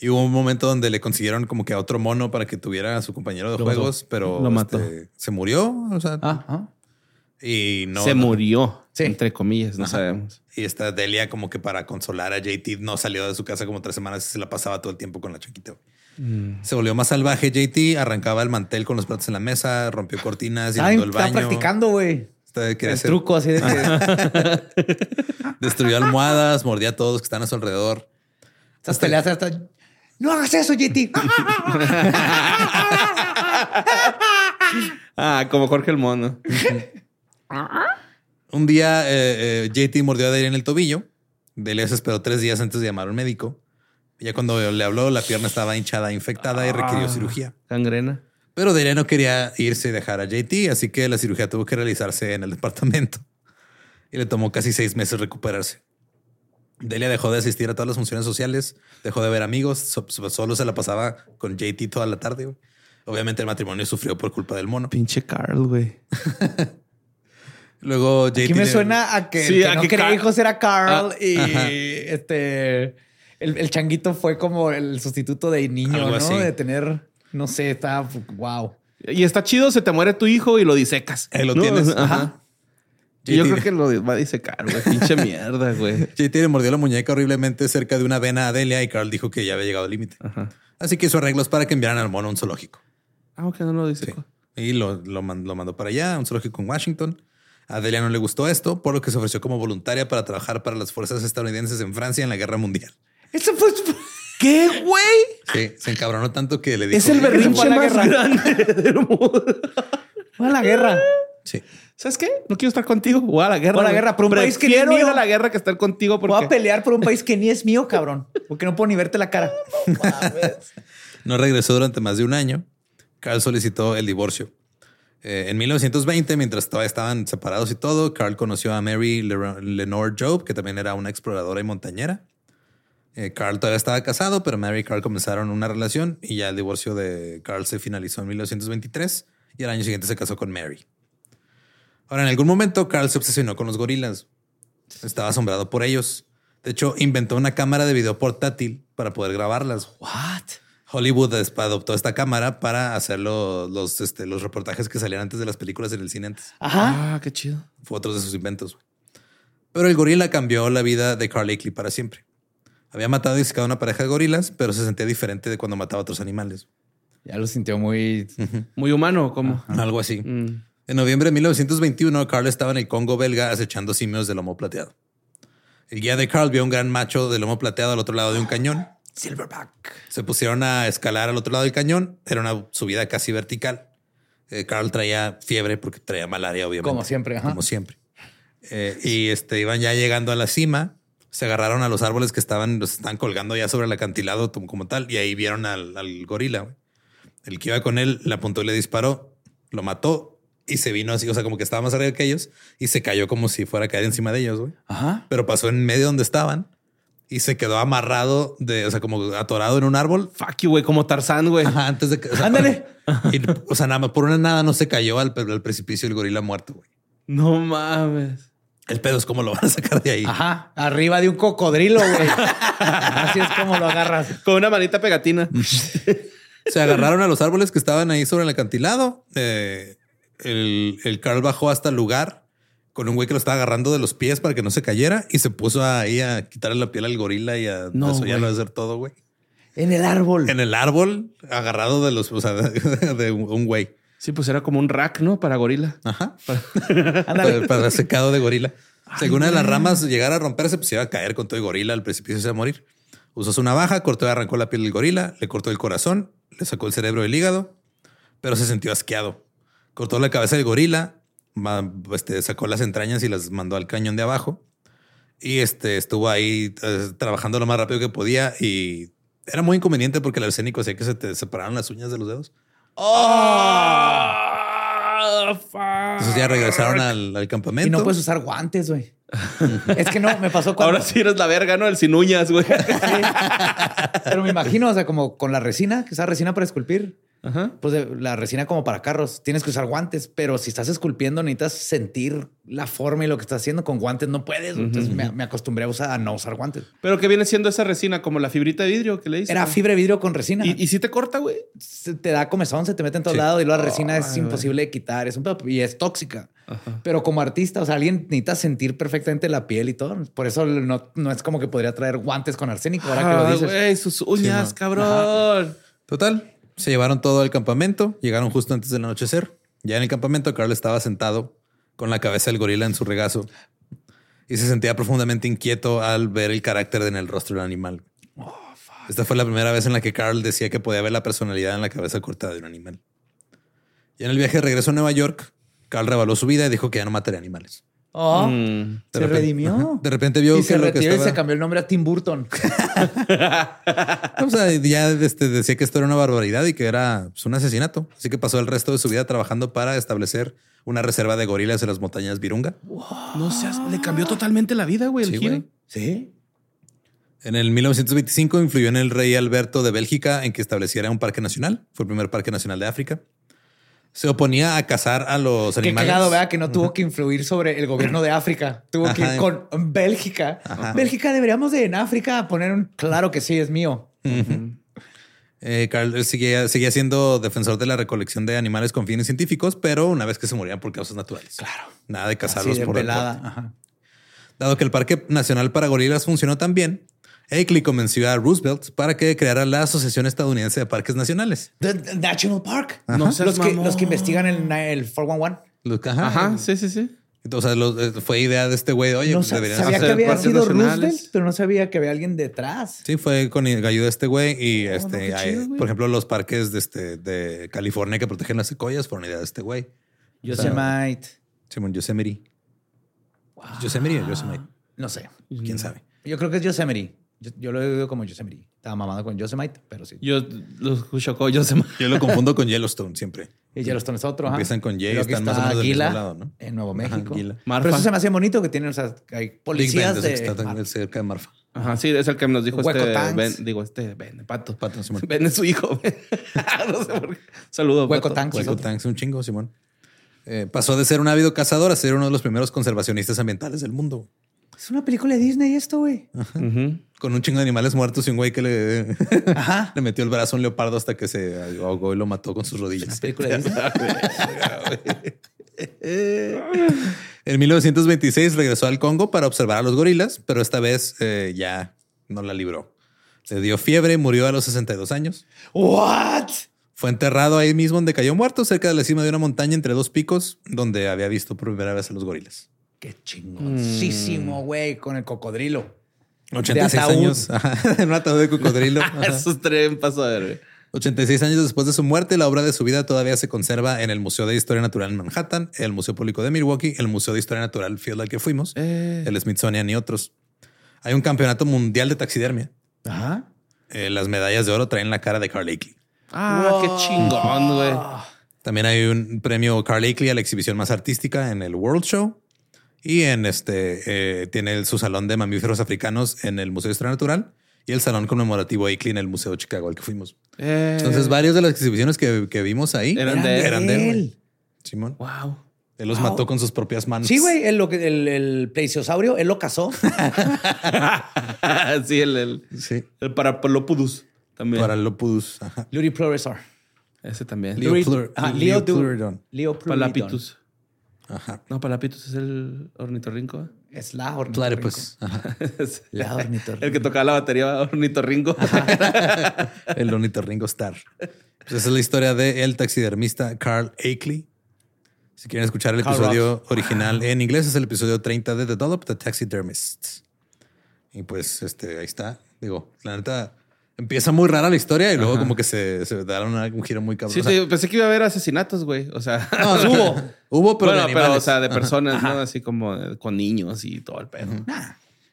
Y hubo un momento donde le consiguieron como que a otro mono para que tuviera a su compañero de Lo juegos, mató. pero Lo mató. este, se murió. O sea, Ah, ah. Y no. se murió, Sí. entre comillas, no sabemos. Y esta Delia, como que para consolar a JT, no salió de su casa como tres semanas y se la pasaba todo el tiempo con la chiquita. Mm. Se volvió más salvaje JT, arrancaba el mantel con los platos en la mesa, rompió cortinas, Estaba, inundó el estaba baño. practicando, güey. El hacer- truco así de que destruyó almohadas, mordía a todos los que están a su alrededor. estas peleas hasta. No hagas eso, JT. Ah, como Jorge el Mono. Un día eh, eh, JT mordió a Delia en el tobillo. Delia se esperó tres días antes de llamar a un médico. Ya cuando le habló, la pierna estaba hinchada, infectada y requirió Ah. cirugía. Gangrena. Pero Delia no quería irse y dejar a JT, así que la cirugía tuvo que realizarse en el departamento. Y le tomó casi seis meses recuperarse. Delia dejó de asistir a todas las funciones sociales, dejó de ver amigos, so- so- solo se la pasaba con JT toda la tarde. Obviamente el matrimonio sufrió por culpa del mono. Pinche Carl, güey. Luego JT... Aquí me suena a que, Sí, el que a no que quería Car- hijos era Carl Ah, y ajá. este el, el changuito fue como el sustituto de niño, Algo ¿no? así. De tener, no sé, está wow. Y está chido, se te muere tu hijo y lo disecas. Ahí lo ¿no? tienes. Ajá. Y yo creo que lo va a disecar, güey. Pinche mierda, güey. JT le mordió la muñeca horriblemente cerca de una vena a Delia y Carl dijo que ya había llegado al límite. Así que hizo arreglos para que enviaran al mono a un zoológico. Ah, ok, no lo Sí. disecó. Y lo, lo mandó para allá, a un zoológico en Washington. A Delia no le gustó esto, por lo que se ofreció como voluntaria para trabajar para las fuerzas estadounidenses en Francia en la Guerra Mundial. Eso fue ¿Qué, güey? Sí, se encabronó tanto que le dijo... Es el fue berrinche a la más guerra. grande del mundo. fue a la guerra. Sí. ¿Sabes qué? No quiero estar contigo. Voy a la guerra. Voy a la guerra por un país que ni es ir mío. a la guerra que estar contigo Voy a porque... pelear por un país que ni es mío, cabrón. Porque no puedo ni verte la cara. No regresó durante más de un año. Carl solicitó el divorcio. Eh, en 1920, mientras todavía estaban separados y todo, Carl conoció a Mary Le- Lenore Job, que también era una exploradora y montañera. Eh, Carl todavía estaba casado, pero Mary y Carl comenzaron una relación y ya el divorcio de Carl se finalizó en 1923 y al año siguiente se casó con Mary. Ahora, en algún momento, Carl se obsesionó con los gorilas. Estaba asombrado por ellos. De hecho, inventó una cámara de video portátil para poder grabarlas. What? Hollywood adoptó esta cámara para hacer lo- los, este, los reportajes que salían antes de las películas en el cine antes. Ajá. Ah, qué chido. Fue otro de sus inventos. Pero el gorila cambió la vida de Carl Akeley para siempre. Había matado y disecado a una pareja de gorilas, pero se sentía diferente de cuando mataba a otros animales. Ya lo sintió muy. Muy humano, ¿cómo? Algo así. Mm. En noviembre de 1921, Carl estaba en el Congo belga acechando simios de lomo plateado. El guía de Carl vio un gran macho de lomo plateado al otro lado de un cañón. Silverback. Se pusieron a escalar al otro lado del cañón. Era una subida casi vertical. Eh, Carl traía fiebre porque traía malaria, obviamente. Como siempre, ajá. Como siempre. Eh, y este, iban ya llegando a la cima. Se agarraron a los árboles que estaban, los están colgando ya sobre el acantilado como, tal. Y ahí vieron al, al gorila. El que iba con él le apuntó y le disparó, lo mató y se vino así, o sea, como que estaba más arriba que ellos y se cayó como si fuera a caer encima de ellos, güey. Ajá. Pero pasó en medio donde estaban y se quedó amarrado de, o sea, como atorado en un árbol. Fuck you, güey, como Tarzán, güey. Ajá, antes de que. o sea, Ándale. y, o sea, nada más por una nada no se cayó al, al precipicio el gorila muerto, güey. No mames. El pedo es cómo lo van a sacar de ahí. Ajá. Arriba de un cocodrilo, güey. Así es como lo agarras. Con una manita pegatina. Se agarraron a los árboles que estaban ahí sobre el acantilado. Eh, el, el Carl bajó hasta el lugar con un güey que lo estaba agarrando de los pies para que no se cayera y se puso ahí a quitarle la piel al gorila y a No, desollarlo, a hacer todo, güey. En el árbol. En el árbol, agarrado de los, o sea, de, de un güey. Sí, pues era como un rack, ¿no? Para gorila. Ajá. Para, para secado de gorila. Si alguna de las ramas llegara a romperse, pues iba a caer con todo el gorila al precipicio y se iba a morir. Usó su navaja, cortó y arrancó la piel del gorila, le cortó el corazón, le sacó el cerebro del hígado, pero se sintió asqueado. Cortó la cabeza del gorila, este, sacó las entrañas y las mandó al cañón de abajo. Y este estuvo ahí eh, trabajando lo más rápido que podía y era muy inconveniente porque el arsénico hacía que se te separaran las uñas de los dedos. Fuck. Entonces ya regresaron al, al campamento. Y no puedes usar guantes, güey. es que no, me pasó cuando... Ahora sí eres la verga, ¿no? El sin uñas, güey. Pero me imagino, o sea, como con la resina, que esa resina para esculpir. Ajá. Pues de- la resina como para carros, tienes que usar guantes, pero si estás esculpiendo necesitas sentir la forma y lo que estás haciendo con guantes no puedes. Entonces me, me acostumbré a, usar, a no usar guantes. Pero que viene siendo esa resina, como la fibrita de vidrio que le dices. Era fibra de vidrio con resina. ¿Y, y si te corta, güey? Se te da comezón, se te mete en todos Sí. lados y luego la resina es Ay, imposible de quitar. Es un pedo y es tóxica. Ajá. Pero como artista, o sea, alguien necesita sentir perfectamente la piel y todo. Por eso no, no es como que podría traer guantes con arsénico. Ahora que lo Ah, dices. sus uñas, no. cabrón. Total, se llevaron todo al campamento, llegaron justo antes del anochecer. Ya en el campamento, Carl estaba sentado con la cabeza del gorila en su regazo y se sentía profundamente inquieto al ver el carácter en el rostro del animal. Esta fue la primera vez en la que Carl decía que podía ver la personalidad en la cabeza cortada de un animal. Y en el viaje de regreso a Nueva York, Carl revaló su vida y dijo que ya no mataría animales. Oh, Mm. Se repente- redimió. De repente vio y que se lo que y se cambió el nombre a Tim Burton. O sea, ya este, decía que esto era una barbaridad y que era pues, un asesinato. Así que pasó el resto de su vida trabajando para establecer una reserva de gorilas en las montañas Virunga. No seas, le cambió totalmente la vida, güey, el Sí, giro. güey. Sí. En el 1925 influyó en el rey Alberto de Bélgica en que estableciera un parque nacional. Fue el primer parque nacional de África. Se oponía a cazar a los Qué animales. cagado, vea que no tuvo que influir sobre el gobierno de África. Tuvo que ir con Bélgica. Ajá. Bélgica deberíamos de en África poner un claro que sí es mío. Eh, Carl él seguía, seguía siendo defensor de la recolección de animales con fines científicos, pero una vez que se morían por causas naturales. Claro. Nada de cazarlos Así de por. Dado que el Parque Nacional para Gorilas funcionó tan bien, Akeley convenció a Roosevelt para que creara la Asociación Estadounidense de Parques Nacionales. The, the National Park. No los, que, los que investigan el, el 411. Los- ajá. Ajá, sí, sí, sí. O sea, los- eh, fue idea de este güey. Oye, no pues deberían sabía hacer- que había parques sido nacionales. Roosevelt, pero no sabía que había alguien detrás. Sí, fue con ayuda de este güey. Y no, este, hay- güey. por ejemplo, los parques de, este, de California que protegen las secoyas fueron idea de este güey. Yosemite. Simón Yosemite. Yosemite o Yosemite. No sé. Quién sabe. Yo creo que es Yosemite. Yo, yo lo he oído como Yosemite. Estaba mamado con Yosemite, pero sí. Yo los chocó, yo se Yo lo confundo con Yellowstone siempre. Y Yellowstone es otro. ajá. Empiezan con Y están más o está menos del mismo lado, ¿no? En Nuevo Ajá, México. Marfa. Pero eso se me hace bonito que tienen, o sea, hay Big policías de... está cerca de Marfa. Ajá, sí, es el que nos dijo Hueco este. Tanks. Ben, digo, este Ben, Pato. Pato, Simón. Ben es su hijo. no sé por qué. Saludos. Hueco Pato. Tanks. es Hueco. Tanks, un chingo, Simón. Eh, pasó de ser un ávido cazador a ser uno de los primeros conservacionistes ambientales del mundo. Es una película de Disney esto, güey. Con un chingo de animales muertos y un güey que le, Ajá. le metió el brazo a un leopardo hasta que se ahogó y lo mató con sus Una rodillas. película de Disney. En 1926 regresó al Congo para observar a los gorilas, pero esta vez eh, ya no la libró. Le dio fiebre, murió a los 62 años. What? Fue enterrado ahí mismo donde cayó muerto, cerca de la cima de una montaña entre dos picos, donde había visto por primera vez a los gorilas. Qué chingoncísimo, güey, con el cocodrilo. 86 ataúd. años en un ataúd de cocodrilo. Ajá. Esos tres paso a ver, güey. 86 años después de su muerte, la obra de su vida todavía se conserva en el Museo de Historia Natural en Manhattan, el Museo Público de Milwaukee, el Museo de Historia Natural Field al que fuimos, Eh. el Smithsonian y otros. Hay un campeonato mundial de taxidermia. Ajá. Eh, las medallas de oro traen la cara de Carl Akeley. Ah, qué chingón, güey. También hay un premio Carl Akeley a la exhibición más artística en el World Show. Y en este eh, tiene su salón de mamíferos africanos en el Museo de Historia Natural y el salón conmemorativo Akeley en el Museo de Chicago al que fuimos. Eh, Entonces, varias de las exhibiciones que, que vimos ahí Eran de él. Eran de él. Simón. Wow. Él los mató con sus propias manos. Sí, güey, el, el, el plesiosaurio, él lo cazó. sí, el, el, Sí. el Parapolopudus también. Para Lopudus. Ajá. Luripleurosaur. Ese también. Leo Luri- Plur- Ajá, Leo. Palapitus. Ajá. No, Palapitus es el ornitorrinco. Es la ornitorrinco. Platypus. Ajá. La ornitorrinco. el que tocaba la batería ornitorrinco. El ornitorrinco Star. Pues esa es la historia de el taxidermista Carl Akeley. Si quieren escuchar el Carl episodio original en inglés, es el episodio 30 de Develop the Taxidermist. Y pues este, ahí está. Digo, la neta empieza muy rara la historia y luego como que se, se da una- un giro muy cabrón. Sí, sí, pensé que iba a haber asesinatos, güey. O sea, no, no, hubo. Hubo, pero bueno, de pero, o sea, de personas, ¿no? Así como eh, con niños y todo el pedo.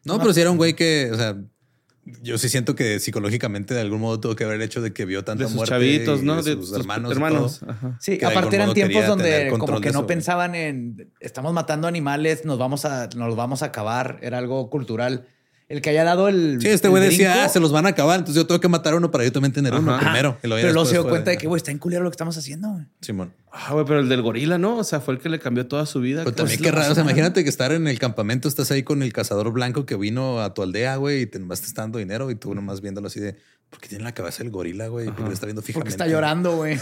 No, pero si era un güey que, o sea, yo sí siento que psicológicamente de algún modo tuvo que haber el hecho de que vio tanta De sus muerte chavitos, ¿no? De De sus hermanos. Sí, aparte eran tiempos donde como que no eso. pensaban en estamos matando animales, nos vamos a nos los vamos a acabar, era algo cultural. El que haya dado el Sí, este güey decía, ah, se los van a acabar, entonces yo tengo que matar a uno para yo también tener uno primero. Pero luego se dio cuenta de que güey, está en culero lo que estamos haciendo. güey. Simón. Ah, güey, pero el del gorila, ¿no? O sea, fue el que le cambió toda su vida. Pero también qué raro. O sea, imagínate que estar en el campamento, estás ahí con el cazador blanco que vino a tu aldea, güey, y te nomás te está dando dinero y tú nomás viéndolo así de, ¿por qué tiene la cabeza el gorila, güey? ¿Por qué le está viendo fijamente? Porque está llorando, güey.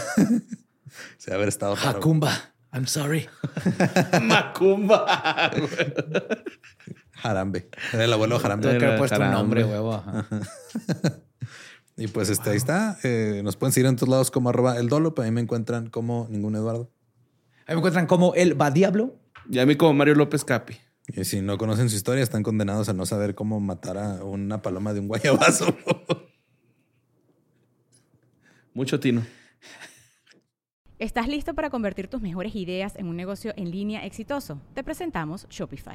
Se haber estado raro. Hakumba, I'm sorry. Macumba. Jarambe. Era el abuelo Jarambe. Tengo que haber puesto un caramba. nombre, huevo. ajá. Y pues este, ahí está. Eh, nos pueden seguir en todos lados como arroba el dolo, pero a mí me encuentran como ningún Eduardo. Ahí me encuentran como el va diablo. Y a mí como Mario López Capi. Y si no conocen su historia, están condenados a no saber cómo matar a una paloma de un guayabazo. Mucho tino. ¿Estás listo para convertir tus mejores ideas en un negocio en línea exitoso? Te presentamos Shopify.